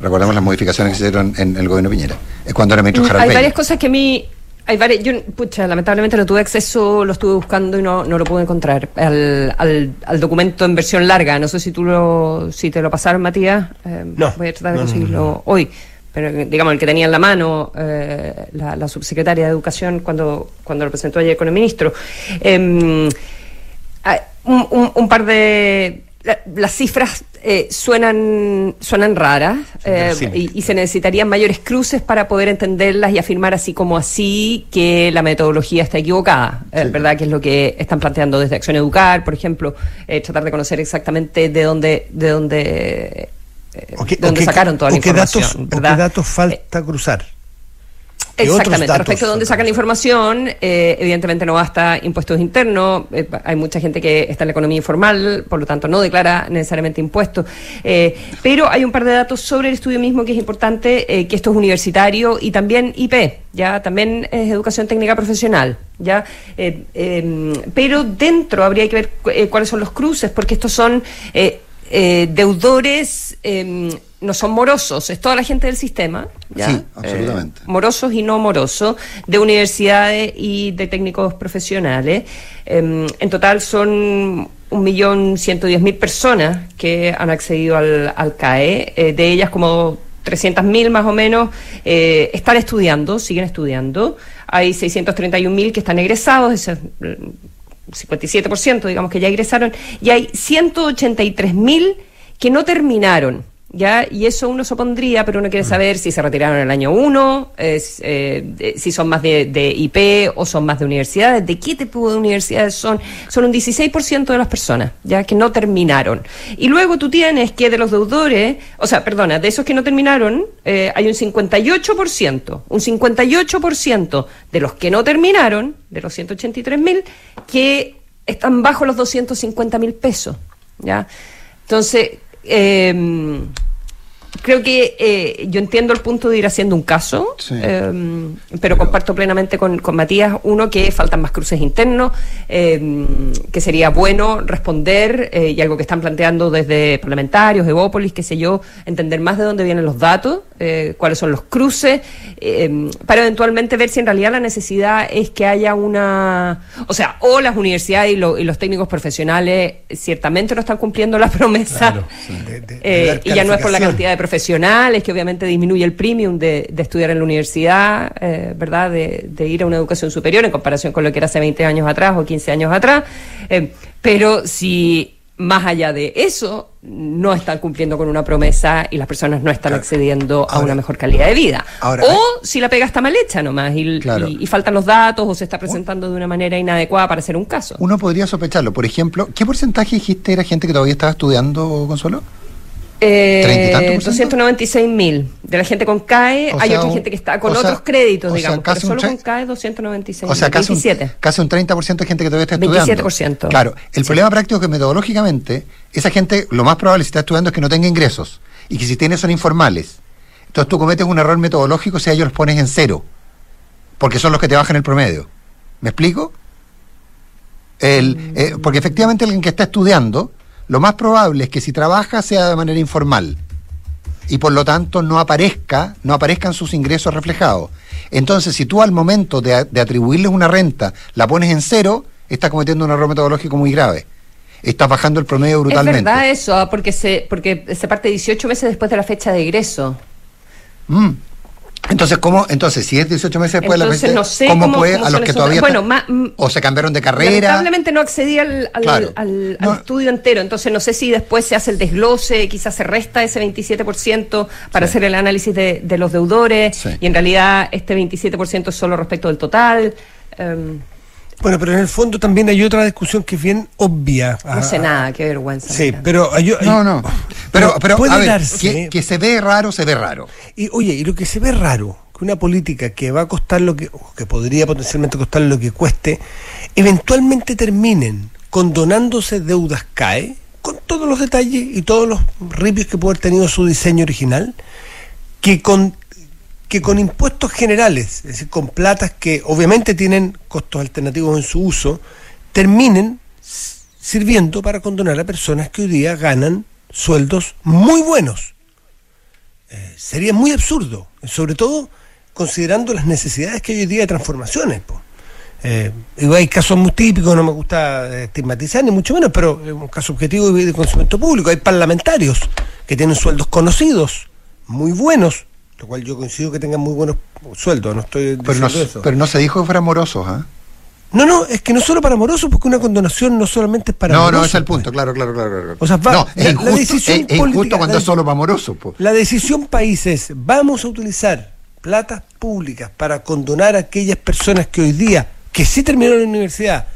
S2: Recordemos las modificaciones que se hicieron en, el gobierno Piñera. Es cuando era ministro
S4: mm, Hay varias cosas que a mí hay varias, yo, pucha, lamentablemente no tuve acceso, lo estuve buscando y no, no lo pude encontrar. Al, al, documento en versión larga, no sé si tú lo, si te lo pasaron, Matías. Eh,
S3: no.
S4: Voy a tratar de conseguirlo hoy pero digamos el que tenía en la mano eh, la, subsecretaria de Educación cuando, cuando lo presentó ayer con el ministro. Em, un, par de... las cifras eh, suenan, suenan raras eh, y, se necesitarían mayores cruces para poder entenderlas y afirmar así como así que la metodología está equivocada, ¿verdad? Que es lo que están planteando desde Acción Educar, por ejemplo, tratar de conocer exactamente de dónde, de dónde
S3: ¿Dónde sacaron toda la información? Datos, ¿Qué datos falta cruzar?
S4: Exactamente, respecto a dónde sacan la información, eh, evidentemente no basta impuestos internos, eh, hay mucha gente que está en la economía informal, por lo tanto no declara necesariamente impuestos, eh, pero hay un par de datos sobre el estudio mismo que es importante, eh, que esto es universitario y también IP, ya también es educación técnica profesional, ya, Eh, eh, pero dentro habría que ver cu- eh, cuáles son los cruces, porque estos son eh, deudores, eh, no son morosos, es toda la gente del sistema, ¿ya?
S2: Sí, absolutamente.
S4: Eh, morosos y no morosos, de universidades y de técnicos profesionales. Eh, en total son un millón ciento diez mil personas que han accedido al, al CAE, eh, de ellas como 300.000 más o menos eh, están estudiando, siguen estudiando. Hay 631.000 que están egresados, es 57% digamos que ya egresaron, y hay 183.000 que no terminaron. ¿Ya? Y eso uno supondría, pero uno quiere saber si se retiraron en el año 1, si son más de, de IP o son más de universidades, de qué tipo de universidades son. Son un 16% de las personas, ya que no terminaron. Y luego tú tienes que de los deudores, o sea, perdona, de esos que no terminaron, eh, hay un 58%, un 58% de los que no terminaron, de los 183 mil, que están bajo los 250 mil pesos, ¿ya? Entonces, eh, creo que eh, yo entiendo el punto de ir haciendo un caso,
S2: Sí.
S4: eh, pero comparto plenamente con, con Matías, uno, que faltan más cruces internos, eh, que sería bueno responder, eh, y algo que están planteando desde parlamentarios, Evópolis, qué sé yo, entender más de dónde vienen los datos, eh, cuáles son los cruces, eh, para eventualmente ver si en realidad la necesidad es que haya una... O sea, o las universidades y, lo- y los técnicos profesionales ciertamente no están cumpliendo la promesa,
S3: Claro, sí. De- de- de
S4: eh, y ya no es por la cantidad de profesionales, que obviamente disminuye el premium de, de estudiar en la universidad, eh, ¿verdad? De, de ir a una educación superior en comparación con lo que era hace 20 años atrás o 15 años atrás. Eh, pero si más allá de eso no están cumpliendo con una promesa y las personas no están
S2: Claro.
S4: accediendo a
S2: Ahora-
S4: una mejor calidad de vida.
S2: ahora-
S4: o si la pega está mal hecha nomás y,
S2: Claro.
S4: y- y faltan los datos o se está presentando de una manera inadecuada para hacer un caso.
S2: Uno podría sospecharlo. Por ejemplo, ¿qué porcentaje dijiste era gente que todavía estaba estudiando, Consuelo? ¿Treinta y tanto
S4: Eh,
S2: por ciento?
S4: 296 mil. De la gente con CAE,
S2: O
S4: hay
S2: sea,
S4: otra gente que está con
S2: sea,
S4: otros créditos,
S2: sea,
S4: digamos,
S2: casi
S4: pero solo con CAE 296
S2: O sea, casi un,
S4: 27.
S2: casi un 30% de gente que todavía está estudiando.
S4: 27%.
S2: Claro, el problema práctico es que metodológicamente, esa gente, lo más probable si está estudiando es que no tenga ingresos y que si tiene son informales. Entonces tú cometes un error metodológico si a ellos los pones en cero, porque son los que te bajan el promedio. ¿Me explico? El, eh, porque efectivamente alguien que está estudiando, lo más probable es que si trabaja sea de manera informal y por lo tanto no aparezca, no aparezcan sus ingresos reflejados. Entonces, si tú al momento de, de atribuirles una renta la pones en cero, estás cometiendo un error metodológico muy grave. Estás bajando el promedio
S4: Es
S2: brutalmente.
S4: verdad eso, ah, porque se, porque se parte 18 meses después de la fecha de egreso.
S2: Mm. Entonces, ¿cómo? Entonces, si es 18 meses después
S4: Entonces,
S2: de la
S4: no sé
S2: ¿cómo,
S4: cómo- cómo
S2: a los que todavía
S4: bueno, ma-
S2: o se cambiaron de carrera?
S4: Lamentablemente no accedí al, al-
S2: Claro.
S4: al- al
S2: No.
S4: estudio entero, entonces no sé si después se hace el desglose, quizás se resta ese 27% para
S2: Sí.
S4: hacer el análisis de, de los deudores
S2: Sí.
S4: y en realidad este 27% es solo respecto del total. Em,
S3: Bueno, pero en el fondo también hay otra discusión que es bien obvia.
S4: no sé
S3: Ah,
S4: nada, qué vergüenza.
S3: Sí, pero hay, hay-
S2: No, no. Pero, pero
S3: puede
S2: a ver,
S3: darse.
S2: que, que se ve raro, se ve raro.
S3: Y oye, y lo que se ve raro, que una política que va a costar lo que, o que podría potencialmente costar lo que cueste, eventualmente terminen condonándose deudas CAE, con todos los detalles y todos los ripios que puede haber tenido su diseño original, que con que con impuestos generales, es decir, con platas que obviamente tienen costos alternativos en su uso, terminen sirviendo para condonar a personas que hoy día ganan sueldos muy buenos eh, sería muy absurdo, sobre todo considerando las necesidades que hay hoy día de transformaciones. Eh, hay casos muy típicos, no me gusta eh, estigmatizar ni mucho menos, pero es un caso objetivo de conocimiento público. Hay parlamentarios que tienen sueldos conocidos, muy buenos, lo cual yo coincido que tengan muy buenos sueldos, no estoy
S2: Pero no,
S3: eso.
S2: pero no se dijo que fueran morosos, ¿ah?
S3: no, no, es que no solo para morosos, porque una condonación no solamente es para
S2: No, no,
S3: morosos,
S2: ese es el
S3: pues.
S2: punto, claro, claro, claro. claro.
S3: O sea, va-
S2: no, es
S3: la- la decisión
S2: es- es injusto
S3: política
S2: cuando
S3: de-
S2: es solo para morosos. po.
S3: La decisión país es, vamos a utilizar platas públicas para condonar a aquellas personas que hoy día, que sí terminaron la universidad,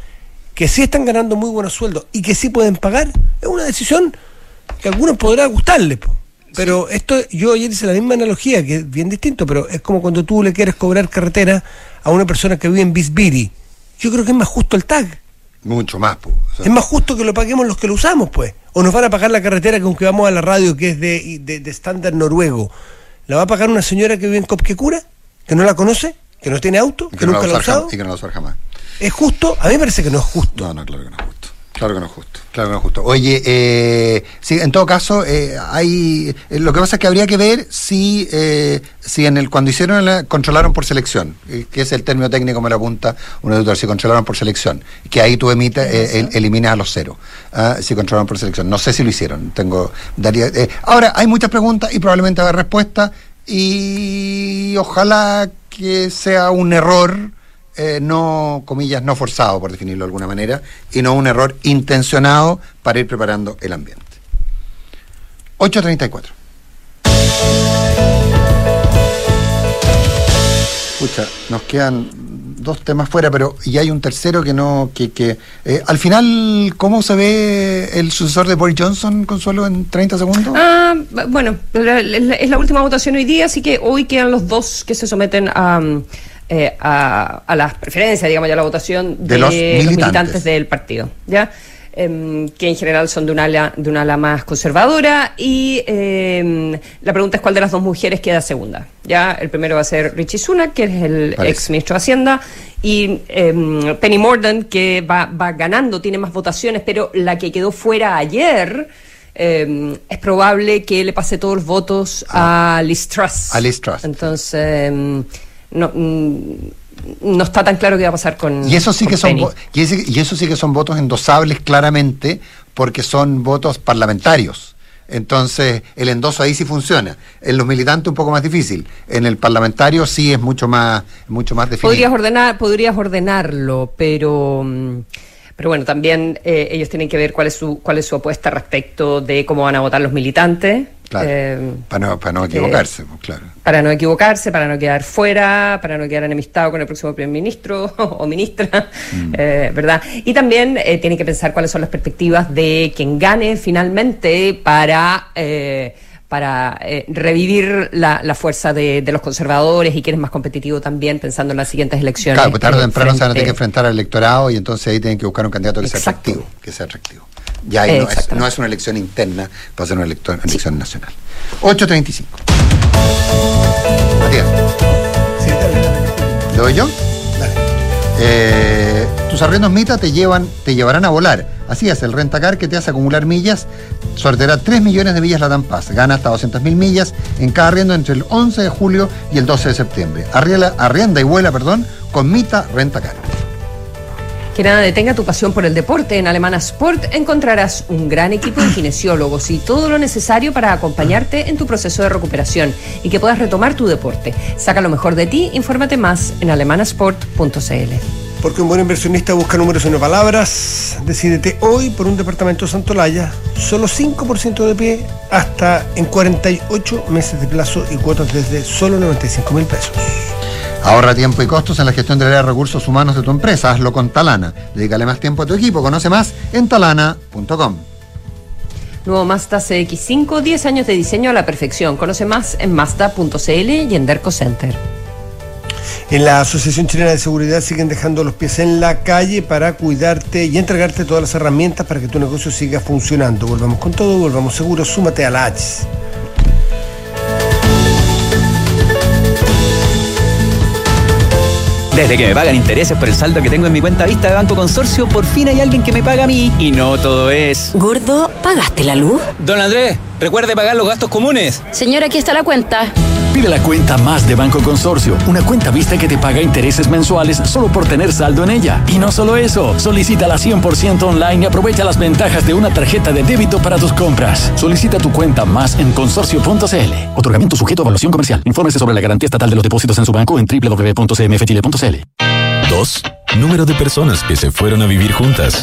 S3: que sí están ganando muy buenos sueldos y que sí pueden pagar, es una decisión que a algunos podrá gustarle. po. Pero esto, yo ayer hice la misma analogía, que es bien distinto, pero es como cuando tú le quieres cobrar carretera a una persona que vive en Bisbiri. Yo creo que es más justo el tag.
S2: Mucho más. O sea,
S3: Es más justo que lo paguemos los que lo usamos, pues. O nos van a pagar la carretera que aunque vamos a la radio, que es de, de, de estándar noruego. ¿La va a pagar una señora que vive en Copquecura? ¿Que no la conoce? ¿Que no tiene auto? ¿Que nunca la ha usado?
S2: jam- y que no la va a usar jamás.
S3: ¿Es justo? A mí me parece que no es justo.
S2: No, no, claro que no es justo. Claro que no es justo. Claro que no es justo. Oye, eh, sí, en todo caso, eh, hay. eh, lo que pasa es que habría que ver si, eh, si en el cuando hicieron la, controlaron por selección, eh, que es el término técnico me lo apunta un editor, si controlaron por selección, que ahí tú emites, eh, el- eliminas a los cero. ah, si controlaron por selección. No sé si lo hicieron. Tengo. Daría, eh, ahora, hay muchas preguntas y probablemente habrá respuestas. Y ojalá que sea un error eh, no, comillas, no forzado, por definirlo de alguna manera, y no un error intencionado para ir preparando el ambiente. 8.34. Escucha, nos quedan dos temas fuera, pero y hay un tercero que no, que, que eh, al final, ¿cómo se ve el sucesor de Boris Johnson, Consuelo, en 30 segundos?
S4: Ah, bueno, es la última votación hoy día, así que hoy quedan los dos que se someten a, eh, a, a las preferencias, digamos, ya a la votación
S2: De los militantes.
S4: del partido, ¿ya? Em, que en general son de una ala, de una ala más conservadora y em, la pregunta es cuál de las dos mujeres queda segunda. Ya el primero va a ser Richie Sunak, que es el
S2: Parece.
S4: ex ministro de Hacienda, y em, Penny Mordaunt, que va, va ganando, tiene más votaciones, pero la que quedó fuera ayer eh, es probable que le pase todos los votos a Liz Truss.
S2: A Liz Truss.
S4: Entonces, mm, no, mm, no está tan claro qué va a pasar con
S2: Y eso sí que son y, ese- y eso sí que son votos endosables claramente porque son votos parlamentarios. Entonces, el endoso ahí sí funciona. En los militantes un poco más difícil. En el parlamentario sí es mucho más mucho más definido.
S4: Podrías ordenar, podrías ordenarlo, pero mm, pero bueno, también eh, ellos tienen que ver cuál es su cuál es su apuesta respecto de cómo van a votar los militantes.
S2: Claro,
S4: eh,
S2: para, no, para no equivocarse, pues, claro.
S4: para no equivocarse, para no quedar fuera, para no quedar enemistado con el próximo primer ministro o ministra,
S2: Mm.
S4: eh, ¿verdad? Y también eh, tiene que pensar cuáles son las perspectivas de quien gane finalmente para... para eh, revivir la, la fuerza de, de los conservadores y quién es más competitivo también pensando en las siguientes elecciones.
S2: Claro, pues tarde o temprano se van a tener que enfrentar al electorado y entonces ahí tienen que buscar un candidato que sea atractivo. Que sea atractivo. Ya ahí no es,
S4: Exactamente.
S2: no es una elección interna, va a ser una elección nacional. 8.35. Matías,
S3: Sí, dale, dale.
S2: ¿le doy yo? Eh, tus arriendos Mita te llevan, te llevarán a volar. Así es, el rentacar que te hace acumular millas sorteará 3 millones de millas la Paz. Gana hasta 200 mil millas en cada arriendo entre el 11 de julio y el 12 de septiembre. Arriela- arrienda y vuela, perdón, con Mita Rentacar.
S4: Que nada detenga tu pasión por el deporte. En Alemana Sport encontrarás un gran equipo de kinesiólogos y todo lo necesario para acompañarte en tu proceso de recuperación y que puedas retomar tu deporte. Saca lo mejor de ti, infórmate más en alemanasport.cl.
S3: Porque un buen inversionista busca números y no palabras. Decídete hoy por un departamento Santolaya, solo 5% de pie, hasta en 48 meses de plazo y cuotas desde solo 95 mil pesos.
S2: Ahorra tiempo y costos en la gestión del área de recursos humanos de tu empresa. Hazlo con Talana. Dedícale más tiempo a tu equipo. Conoce más en talana.com.
S4: Nuevo Mazda CX5, 10 años de diseño a la perfección. Conoce más en Mazda.cl y en Derco Center.
S3: En la Asociación Chilena de Seguridad siguen dejando los pies en la calle para cuidarte y entregarte todas las herramientas para que tu negocio siga funcionando. Volvamos con todo, volvamos seguros, súmate a la H.
S5: Desde que me pagan intereses por el saldo que tengo en mi cuenta vista de Banco Consorcio, por fin hay alguien que me paga a mí. Y no todo es.
S6: Gordo, ¿pagaste la luz?
S5: Don Andrés, recuerde pagar los gastos comunes.
S6: Señora, aquí está la cuenta.
S7: Pide la cuenta más de Banco Consorcio, una cuenta vista que te paga intereses mensuales solo por tener saldo en ella. Y no solo eso, solicítala 100% online y aprovecha las ventajas de una tarjeta de débito para tus compras. Solicita tu cuenta más en consorcio.cl. Otorgamiento sujeto a evaluación comercial. Infórmese sobre la garantía estatal de los depósitos en su banco en www.cmfchile.cl.
S8: 2. Número de personas que se fueron a vivir juntas.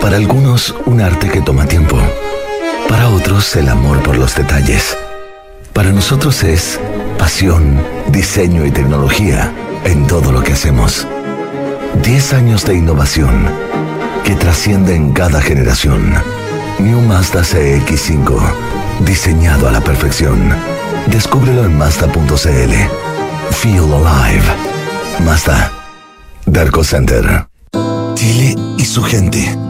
S9: Para algunos, un arte que toma tiempo. Para otros, el amor por los detalles. Para nosotros es pasión, diseño y tecnología en todo lo que hacemos. 10 años de innovación que trasciende en cada generación. New Mazda CX5, diseñado a la perfección. Descúbrelo en Mazda.cl. Feel alive. Mazda. Darko Center. Chile y su gente.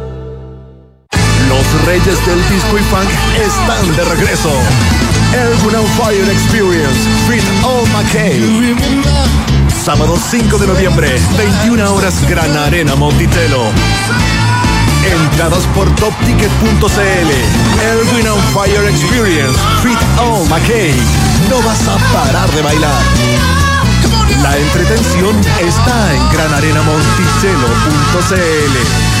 S10: Reyes del disco y funk están de regreso. Elwin on Fire Experience, Fit All McKay. Sábado 5 de noviembre, 21 horas, Gran Arena Montitelo. Entradas por topticket.cl. Elwin on Fire Experience, Fit All McKay. No vas a parar de bailar. La entretención está en granarenamonticello.cl.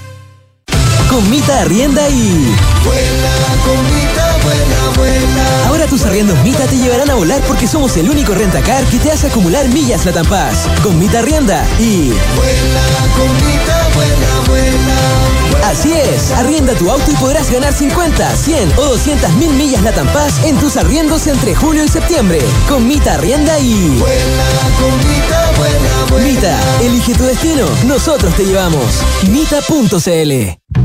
S11: Con Mita Arrienda y...
S12: Vuela con Mita, vuela, vuela.
S11: Ahora tus arriendos Mita te llevarán a volar porque somos el único rentacar que te hace acumular millas Latam Paz. Con Mita Arrienda y...
S12: Vuela con Mita, vuela, vuela.
S11: Así es, arrienda tu auto y podrás ganar 50, 100 o 200 mil millas Latam Paz en tus arriendos entre julio y septiembre. Con Mita Arrienda y...
S12: Vuela con Mita, vuela, vuela.
S11: Mita, elige tu destino, nosotros te llevamos. Mita.cl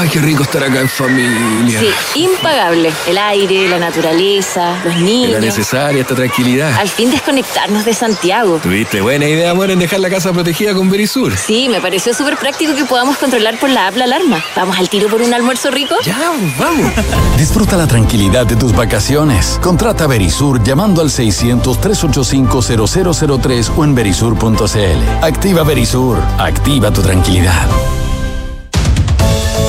S13: Ay, qué rico estar acá en familia.
S6: Sí, impagable. El aire, la naturaleza, los niños.
S13: Era necesaria esta tranquilidad.
S6: Al fin desconectarnos de Santiago.
S13: Tuviste buena idea, amor, en dejar la casa protegida con Verisur.
S6: Sí, me pareció súper práctico que podamos controlar por la app la alarma. ¿Vamos al tiro por un almuerzo rico?
S13: Ya, vamos.
S7: Disfruta la tranquilidad de tus vacaciones. Contrata Verisur llamando al 600-385-0003 o en verisur.cl. Activa Verisur. Activa tu tranquilidad.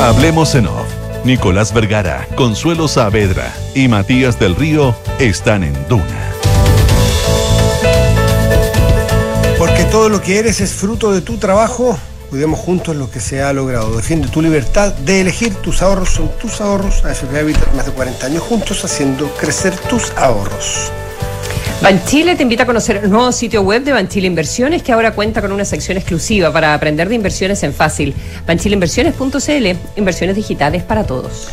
S1: Hablemos en off. Nicolás Vergara, Consuelo Saavedra y Matías del Río están en Duna.
S3: Porque todo lo que eres es fruto de tu trabajo. Cuidemos juntos lo que se ha logrado. Defiende tu libertad de elegir. Tus ahorros son tus ahorros. AFP Habitat, más de 40 años juntos haciendo crecer tus ahorros.
S4: Banchile te invita a conocer el nuevo sitio web de Banchile Inversiones que ahora cuenta con una sección exclusiva para aprender de inversiones en fácil. Banchileinversiones.cl, inversiones digitales para todos.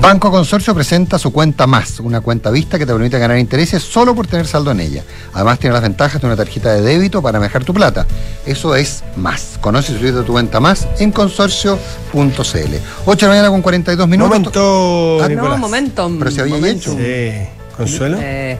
S2: Banco Consorcio presenta su cuenta más, una cuenta vista que te permite ganar intereses solo por tener saldo en ella. Además tiene las ventajas de una tarjeta de débito para manejar tu plata. Eso es más. Conoce y suscríbete a tu cuenta más en consorcio.cl. 8 de la mañana con 42 minutos.
S3: Momento,
S2: Ah.
S4: No, momento.
S2: Pero se había
S4: momento.
S2: hecho.
S3: Sí. ¿Consuelo?
S4: Eh,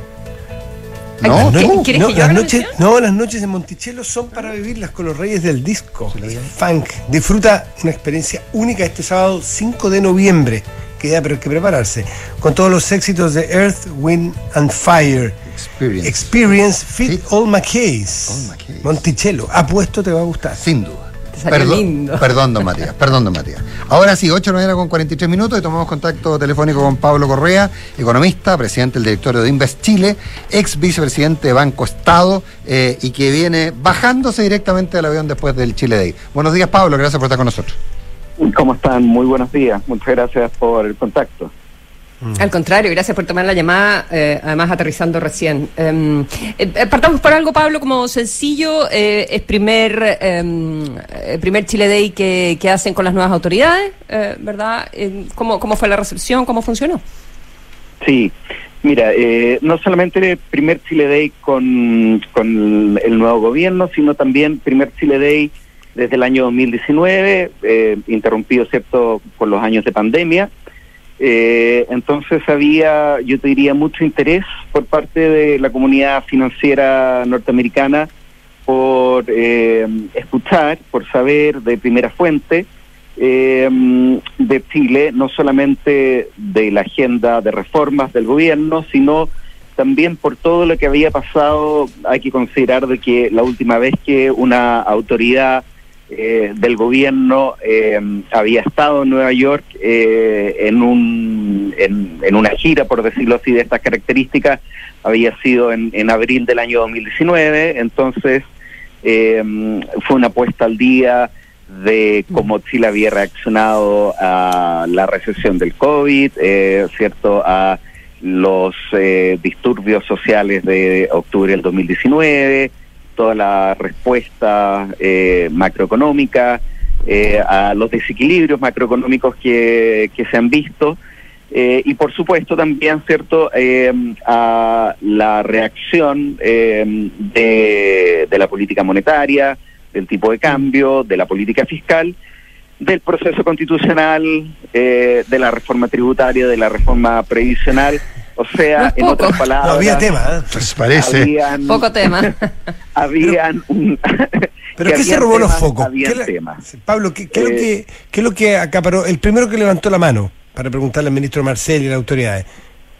S2: No,
S3: no-
S4: ¿Quieres
S3: no,
S4: que yo
S3: las noches,
S4: mención?
S3: no, las noches de Monticello son para vivirlas con los reyes del disco. Funk. Disfruta una experiencia única este sábado 5 de noviembre. Queda pero hay que prepararse. Con todos los éxitos de Earth, Wind and Fire.
S2: Experience.
S3: Experience Fit
S2: Fit
S3: All My Case.
S2: All.
S3: Monticello. Apuesto te va a gustar.
S2: Sin duda.
S4: Te salió
S2: Perdón,
S4: lindo.
S2: perdón, don Matías, perdón, don Matías. Ahora sí, 8 de la mañana con 43 minutos y tomamos contacto telefónico con Pablo Correa, economista, presidente del directorio de Invest Chile, ex vicepresidente de Banco Estado eh, y que viene bajándose directamente del avión después del Chile Day. Buenos días, Pablo, gracias por estar con nosotros.
S14: ¿Cómo están? Muy buenos días. Muchas gracias por el contacto.
S4: Al contrario, gracias por tomar la llamada, eh, además aterrizando recién. Eh, eh, partamos por algo, Pablo, como sencillo, eh, es primer, eh, primer Chile Day que, que hacen con las nuevas autoridades, eh, ¿verdad? Eh, ¿cómo, ¿Cómo fue la recepción? ¿Cómo funcionó?
S14: Sí, mira, eh, no solamente el primer Chile Day con, con el nuevo gobierno, sino también primer Chile Day desde el año 2019, eh, interrumpido, ¿cierto?, por los años de pandemia. Eh, entonces había, yo te diría, mucho interés por parte de la comunidad financiera norteamericana por eh, escuchar, por saber de primera fuente eh, de Chile, no solamente de la agenda de reformas del gobierno, sino también por todo lo que había pasado. Hay que considerar de que la última vez que una autoridad eh, del gobierno eh, había estado en Nueva York eh, en, un, en, una gira, por decirlo así, de estas características, había sido en, en abril del año 2019, entonces eh, fue una puesta al día de cómo Chile había reaccionado a la recesión del COVID, eh, ¿cierto? A los disturbios sociales de octubre del 2019, toda la respuesta eh, macroeconómica, eh, a los desequilibrios macroeconómicos que, que se han visto. Eh, y por supuesto también, ¿cierto?, eh, a la reacción de, de la política monetaria, del tipo de cambio, de la política fiscal, del proceso constitucional, eh, de la reforma tributaria, de la reforma previsional. O sea,
S4: No
S14: en
S4: poco.
S14: otras palabras,
S3: No había tema, ¿eh?
S2: Pues parece.
S14: habían,
S4: Poco tema.
S14: habían un-
S3: ¿Pero
S14: que
S3: qué se robó los focos? ¿Qué la-
S14: temas.
S3: Pablo, ¿qué, qué es lo
S14: Eh,
S3: que, qué es lo que acaparó? El primero que levantó la mano para preguntarle al ministro Marcel y a las autoridades.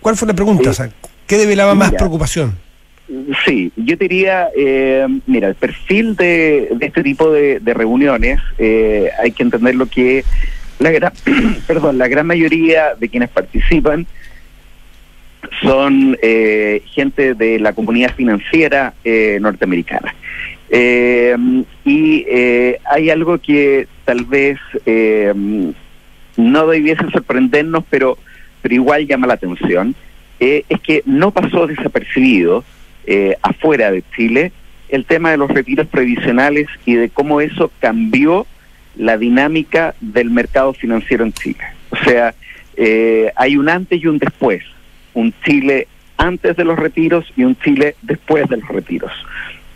S3: ¿Cuál fue la pregunta? O sea, ¿Qué develaba más preocupación?
S14: Sí, yo diría, eh, mira, el perfil de, de este tipo de, de reuniones, eh, hay que entender lo que la gran, perdón, la gran mayoría de quienes participan son eh, gente de la comunidad financiera eh, norteamericana. Eh, y eh, hay algo que tal vez eh, no debiese sorprendernos, pero, pero igual llama la atención, eh, es que no pasó desapercibido afuera de Chile el tema de los retiros previsionales y de cómo eso cambió la dinámica del mercado financiero en Chile. O sea, hay un antes y un después, un Chile antes de los retiros y un Chile después de los retiros.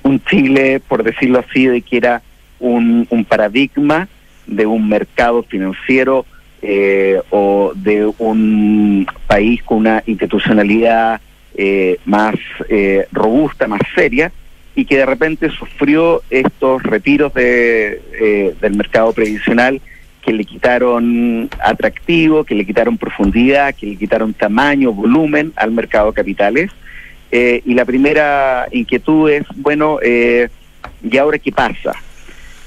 S14: Un Chile, por decirlo así, de que era un, paradigma de un mercado financiero eh, o de un país con una institucionalidad eh, más eh, robusta, más seria, y que de repente sufrió estos retiros de, eh, del mercado previsional que le quitaron atractivo, que le quitaron profundidad, que le quitaron tamaño, volumen al mercado de capitales. Eh, y la primera inquietud es, bueno, eh, ¿y ahora qué pasa?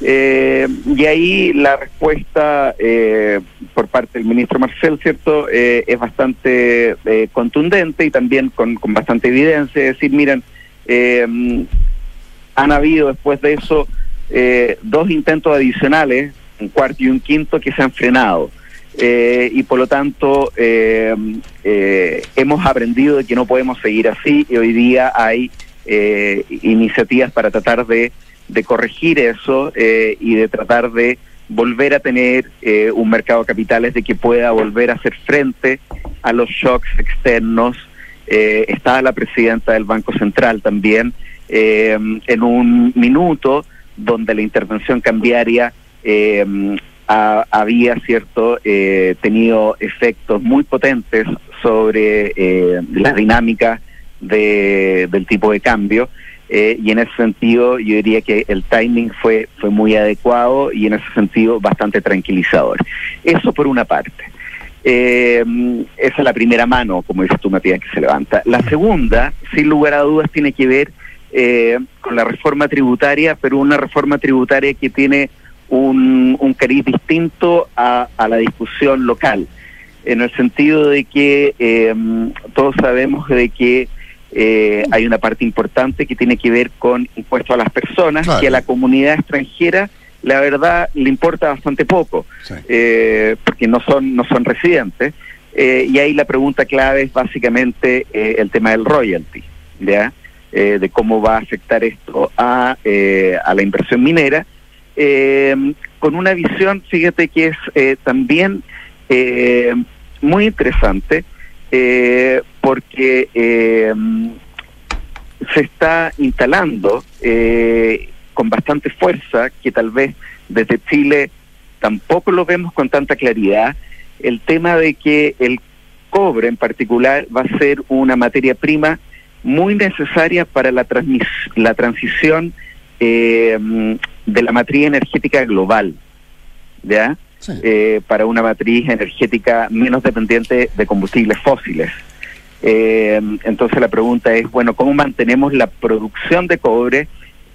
S14: Eh, y ahí la respuesta eh, por parte del ministro Marcel, ¿cierto?, eh, es bastante eh, contundente y también con, con bastante evidencia. Es decir, miren, han habido después de eso dos intentos adicionales, un cuarto y un quinto, que se han frenado. eh, y por lo tanto eh, eh, hemos aprendido de que no podemos seguir así y hoy día hay iniciativas para tratar de, de corregir eso y de tratar de volver a tener un mercado de capitales de que pueda volver a hacer frente a los shocks externos. Está la presidenta del Banco Central también en un minuto donde la intervención cambiaria eh, ha- había cierto eh, tenido efectos muy potentes sobre eh, la dinámica de- del tipo de cambio eh, y en ese sentido yo diría que el timing fue fue muy adecuado y en ese sentido bastante tranquilizador eso por una parte eh, esa es la primera mano, como dices tú, Matías, que se levanta. La segunda, sin lugar a dudas, tiene que ver eh, con la reforma tributaria, pero una reforma tributaria que tiene un, un cariz distinto a, a la discusión local, en el sentido de que eh, todos sabemos de que eh, hay una parte importante que tiene que ver con impuestos a las personas,
S2: Claro.
S14: que a la comunidad extranjera, la verdad, le importa bastante poco eh, porque no son no son residentes. Eh, y ahí la pregunta clave es básicamente eh, el tema del royalty ya de cómo va a afectar esto a eh, a la inversión minera eh, con una visión fíjate que es eh, también eh, muy interesante eh, porque eh, se está instalando eh, con bastante fuerza, que tal vez desde Chile tampoco lo vemos con tanta claridad, el tema de que el cobre en particular va a ser una materia prima muy necesaria para la, la transición de la matriz energética global, ¿ya? Eh, para una matriz energética menos dependiente de combustibles fósiles. Eh, entonces la pregunta es, bueno, ¿cómo mantenemos la producción de cobre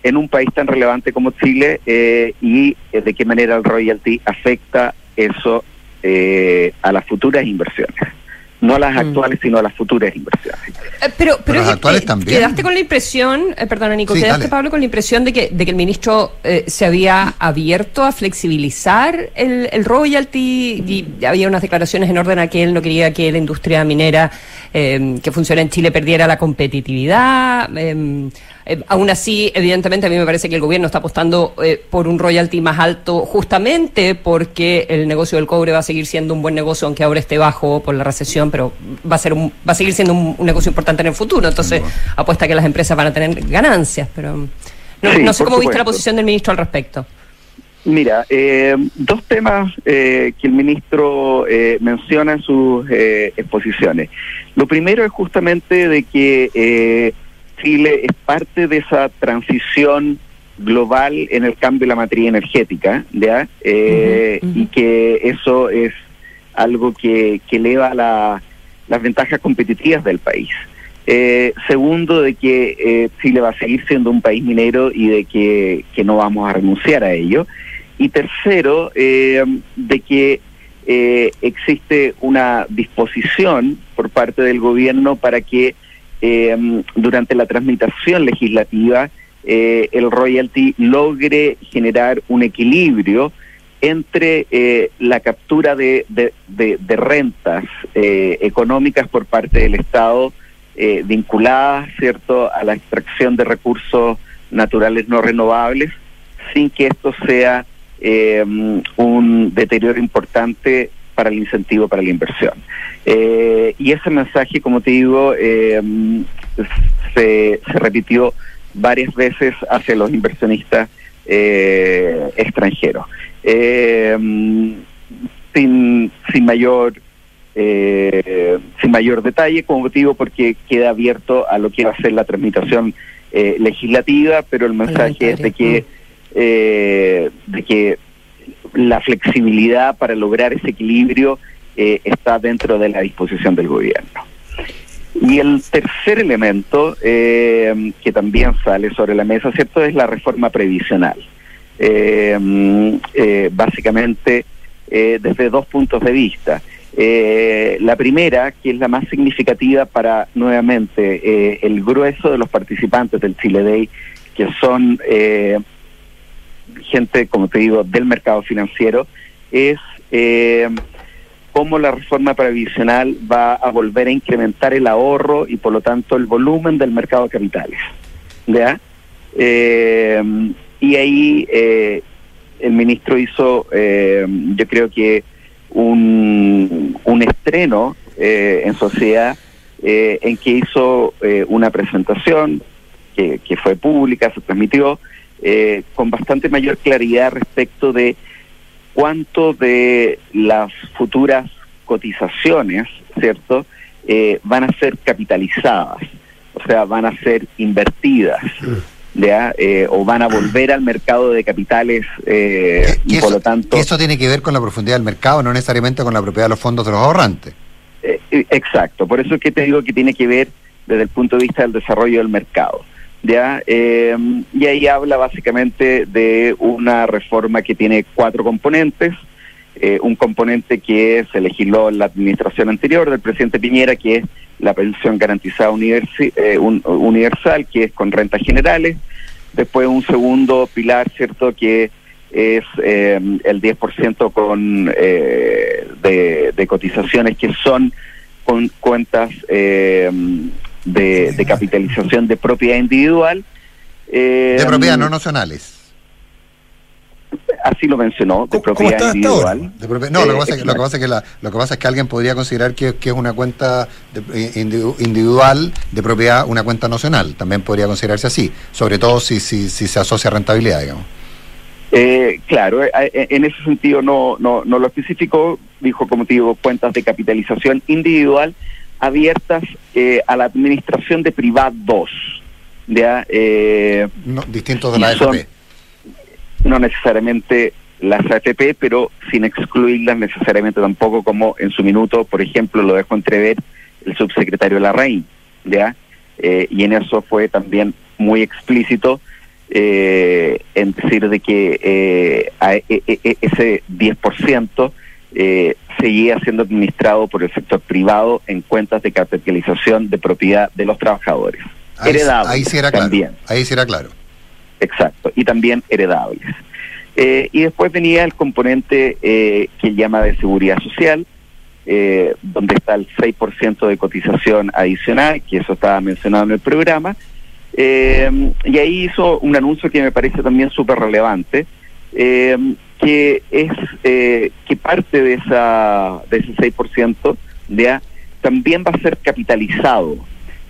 S14: en un país tan relevante como Chile eh, y eh, de qué manera el royalty afecta eso eh, a las futuras inversiones? No a las actuales, sino a las futuras inversiones.
S4: Eh, Pero, pero
S14: las
S4: es-
S14: actuales
S4: eh,
S14: también.
S4: Quedaste con la impresión, eh, perdona Nico,
S14: Sí,
S4: quedaste
S14: dale.
S4: Pablo con la impresión de que, de que el ministro eh, se había abierto a flexibilizar el, el royalty y había unas declaraciones en orden a que él no quería que la industria minera eh, que funciona en Chile perdiera la competitividad. Eh, aún así, evidentemente, a mí me parece que el gobierno está apostando eh, por un royalty más alto justamente porque el negocio del cobre va a seguir siendo un buen negocio, aunque ahora esté bajo por la recesión, pero va a ser un, va a seguir siendo un, un negocio importante en el futuro. Entonces, apuesta que las empresas van a tener ganancias, pero no,
S14: Sí,
S4: no sé cómo viste la posición del ministro al respecto.
S14: Mira, eh, dos temas eh, que el ministro eh, menciona en sus eh, exposiciones. Lo primero es justamente de que eh, Chile es parte de esa transición global en el cambio de la matriz energética, ¿ya? Eh, Y que eso es algo que, que eleva la- las ventajas competitivas del país. Eh, segundo, de que eh, Chile va a seguir siendo un país minero y de que, que no vamos a renunciar a ello. Y tercero, de que existe una disposición por parte del gobierno para que eh, durante la transmitación legislativa eh, el royalty logre generar un equilibrio entre eh, la captura de, de- de- de rentas eh, económicas por parte del Estado eh, vinculadas, cierto, a la extracción de recursos naturales no renovables, sin que esto sea eh, un deterioro importante para el incentivo para la inversión. Eh, y ese mensaje, como te digo, eh, se, se repitió varias veces hacia los inversionistas eh, extranjeros. Eh, sin, sin mayor sin mayor detalle como motivo porque queda abierto a lo que va a ser la transmitación eh, legislativa, pero el mensaje es de que de que la flexibilidad para lograr ese equilibrio eh, está dentro de la disposición del gobierno. Y el tercer elemento eh, que también sale sobre la mesa, ¿cierto?, es la reforma previsional. Eh, eh, básicamente eh, desde dos puntos de vista. La primera, que es la más significativa para nuevamente el grueso de los participantes del Chile Day, que son gente, como te digo, del mercado financiero, es eh, cómo la reforma previsional va a volver a incrementar el ahorro y por lo tanto el volumen del mercado de capitales. ¿Ya? Eh, y ahí eh, el ministro hizo, eh, yo creo que un, un estreno eh, en sociedad en que hizo una presentación que, que fue pública, se transmitió, eh, con bastante mayor claridad respecto de cuánto de las futuras cotizaciones, ¿cierto?, eh, van a ser capitalizadas, o sea, van a ser invertidas. ¿ya? Eh, o van a volver al mercado de capitales eh, y por lo tanto
S2: Eso tiene que ver con la profundidad del mercado, no necesariamente con la propiedad de los fondos de los ahorrantes.
S14: Eh, exacto, por eso es que te digo que tiene que ver desde el punto de vista del desarrollo del mercado. ¿Ya? Eh, y ahí habla básicamente de una reforma que tiene cuatro componentes. Eh, un componente que se legisló en la administración anterior del presidente Piñera, que es la pensión garantizada eh, un- universal, que es con rentas generales. Después un segundo pilar, ¿cierto?, que es eh, el 10% con, de, de cotizaciones que son con cuentas eh, de, de capitalización de propiedad individual. Eh,
S2: De propiedad no nacionales.
S14: Así lo mencionó, de propiedad individual.
S2: De propiedad- no, lo que,
S14: Eh,
S2: pasa es que, lo, que pasa es que la- lo que pasa es que alguien podría considerar que, que es una cuenta de- eh, individu- individual de propiedad, una cuenta nacional. También podría considerarse así, sobre todo si, si, si se asocia a rentabilidad, digamos.
S14: Eh, claro, eh, eh, en ese sentido no, no, no lo especificó, dijo como te digo, cuentas de capitalización individual abiertas eh, a la administración de privados, ¿ya? Eh,
S2: No, distintos de la AFP.
S14: no necesariamente las AFP, pero sin excluirlas necesariamente tampoco, como en su minuto, por ejemplo, lo dejó entrever el subsecretario Larraín, ¿ya? Eh, y en eso fue también muy explícito eh, en decir de que eh, a- e- e- e- ese 10% eh, seguía siendo administrado por el sector privado en cuentas de capitalización de propiedad de los trabajadores.
S2: Ahí,
S14: Heredables
S2: ahí sí era claro.
S14: también.
S2: Ahí sí era claro.
S14: Exacto, y también heredables. Eh, y después venía el componente eh, que llama de seguridad social, eh, donde está el 6% de cotización adicional, que eso estaba mencionado en el programa. Eh, y ahí hizo un anuncio que me parece también súper relevante, eh, que es eh, que parte de, esa, de ese 6% ¿ya? también va a ser capitalizado,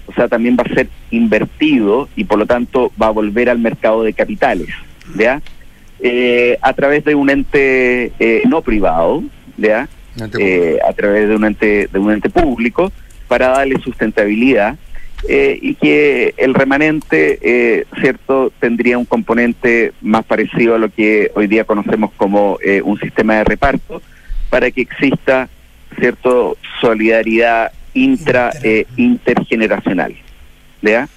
S14: o sea, también va a ser invertido y por lo tanto va a volver al mercado de capitales, ¿ya? Eh, a través de un ente eh, no privado, ¿ya? Eh, a través de un ente de un ente público para darle sustentabilidad eh, y que el remanente, eh, cierto, tendría un componente más parecido a lo que hoy día conocemos como eh, un sistema de reparto para que exista, cierto, solidaridad intra eh, intergeneracional, ¿ya?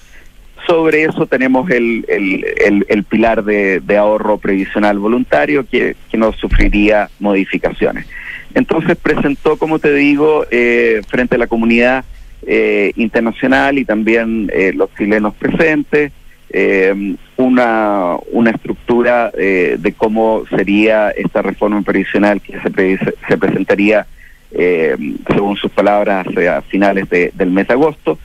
S14: Sobre eso tenemos el, el, el- el pilar de, de ahorro previsional voluntario que, que no sufriría modificaciones. Entonces presentó, como te digo, eh, frente a la comunidad eh, internacional y también eh, los chilenos presentes, eh, una, una estructura eh, de cómo sería esta reforma previsional que se, se presentaría, eh, según sus palabras, a finales de- del mes de agosto,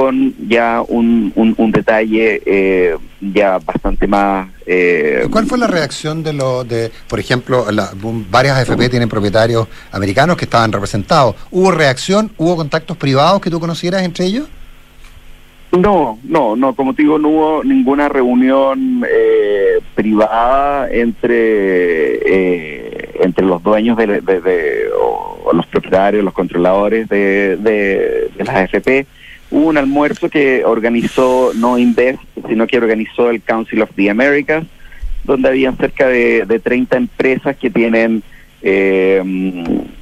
S14: con ya un, un, un detalle eh, ya bastante más... eh,
S2: ¿Cuál fue la reacción de los, de, por ejemplo, la- varias AFP tienen propietarios americanos que estaban representados? ¿Hubo reacción? ¿Hubo contactos privados que tú conocieras entre ellos?
S14: No, no, no, como te digo, no hubo ninguna reunión eh, privada entre eh, entre los dueños de, de- de- o, los propietarios, los controladores de, de, de las AFP. Hubo un almuerzo que organizó no Invest, sino que organizó el Council of the Americas, donde habían cerca de, de 30 empresas que tienen eh,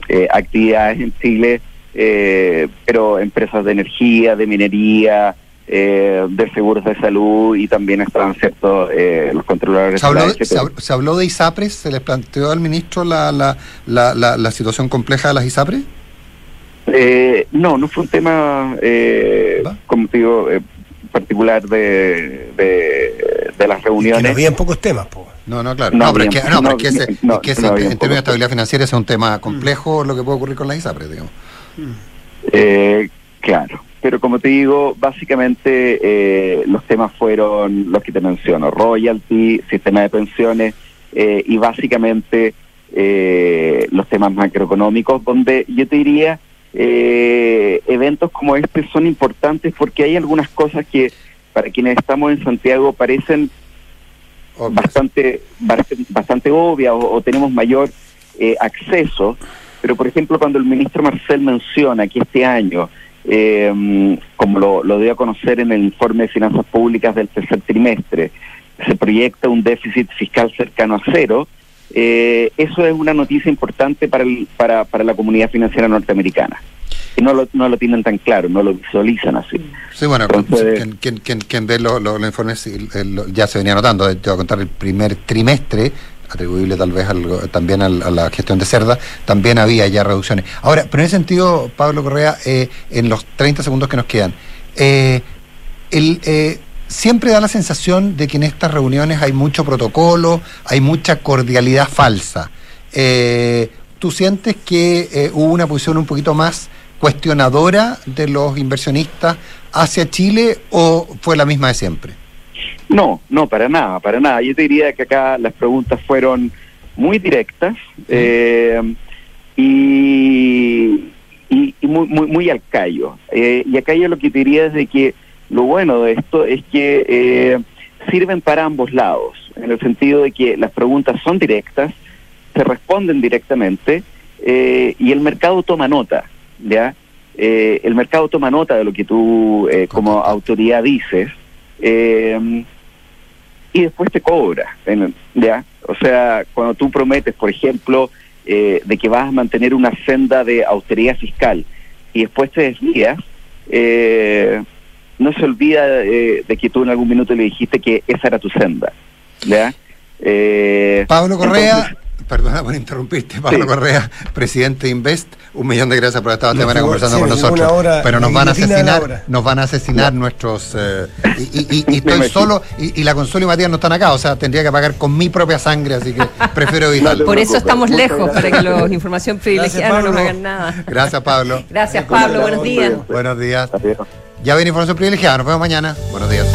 S14: eh, actividades en Chile, eh, pero empresas de energía, de minería, eh, de seguros de salud y también estaban ciertos eh, los controladores
S2: ¿Se habló,
S14: de
S2: se hab- se habló de ISAPRES? ¿Se les planteó al ministro la, la, la, la, la situación compleja de las ISAPRES?
S14: Eh, no, no fue un tema, eh, como te digo, eh, particular de, de, de las
S3: Que
S14: reuniones.
S3: no habían pocos temas, po.
S2: No, no, claro.
S14: No
S2: No, pero es
S14: había-
S2: que, no, pero
S14: no,
S2: es que, ese-
S14: no,
S2: es que ese,
S14: no había
S2: en términos de estabilidad financiera es un tema complejo lo que puede ocurrir con las ISAPRES, digamos.
S14: Eh, claro, pero como te digo, básicamente eh, los temas fueron los que te menciono, royalty, sistema de pensiones eh, y básicamente eh, los temas macroeconómicos, donde yo te diría, eh, eventos como este son importantes porque hay algunas cosas que para quienes estamos en Santiago parecen bastante bastante, bastante obvias o, o tenemos mayor eh, acceso, pero por ejemplo cuando el ministro Marcel menciona que este año, eh, como lo, lo dio a conocer en el informe de finanzas públicas del tercer trimestre, se proyecta un déficit fiscal cercano a cero, eh, eso es una noticia importante para, el- para, para la comunidad financiera norteamericana. Y no lo, no lo tienen tan claro, no lo visualizan así.
S2: Sí, bueno,
S14: Entonces-
S2: quien, quien, ve los los- los informes lo- ya se venía notando. Te voy a contar el primer trimestre, atribuible tal vez al- también al- a la gestión de Cerda, también había ya reducciones. Ahora, pero en ese sentido, Pablo Correa, eh, en los 30 segundos que nos quedan, eh, el, eh, siempre da la sensación de que en estas reuniones hay mucho protocolo, hay mucha cordialidad falsa. Eh, ¿Tú sientes que eh, hubo una posición un poquito más cuestionadora de los inversionistas hacia Chile o fue la misma de siempre?
S14: No, no, para nada, para nada. Yo te diría que acá las preguntas fueron muy directas eh, y, y- y muy, muy, muy al callo. Eh, y acá yo lo que te diría es de que lo bueno de esto es que eh, sirven para ambos lados, en el sentido de que las preguntas son directas, se responden directamente eh, y el mercado toma nota, ¿ya? Eh, el mercado toma nota de lo que tú eh, como autoridad dices. eh, y después te cobra, ¿ya? O sea, cuando tú prometes, por ejemplo, de que vas a mantener una senda de austeridad fiscal y después te desvías, eh, no se olvida eh, de que tú en algún minuto le dijiste que esa era tu senda, ¿ya? Eh,
S2: Pablo Correa,
S14: entonces-
S2: perdona por interrumpirte, Pablo
S14: Sí.
S2: Correa, presidente de Invest, un millón de gracias por estar esta semana
S3: fue-
S2: conversando
S3: sí,
S2: con nosotros.
S3: hora,
S2: Pero nos
S3: la
S2: van a
S3: la
S2: asesinar, nos van a asesinar nuestros eh, y, y- y- y
S14: Me
S2: estoy solo y, y la Consuelo y Matías no están acá, o sea, tendría que pagar con mi propia sangre, así que prefiero evitarlo.
S4: Por eso estamos lejos, para que los información privilegiada no nos hagan nada.
S2: Gracias, Pablo.
S4: Gracias, Pablo. Buenos días.
S2: Buenos días. Ya viene información privilegiada, nos vemos mañana. Buenos días.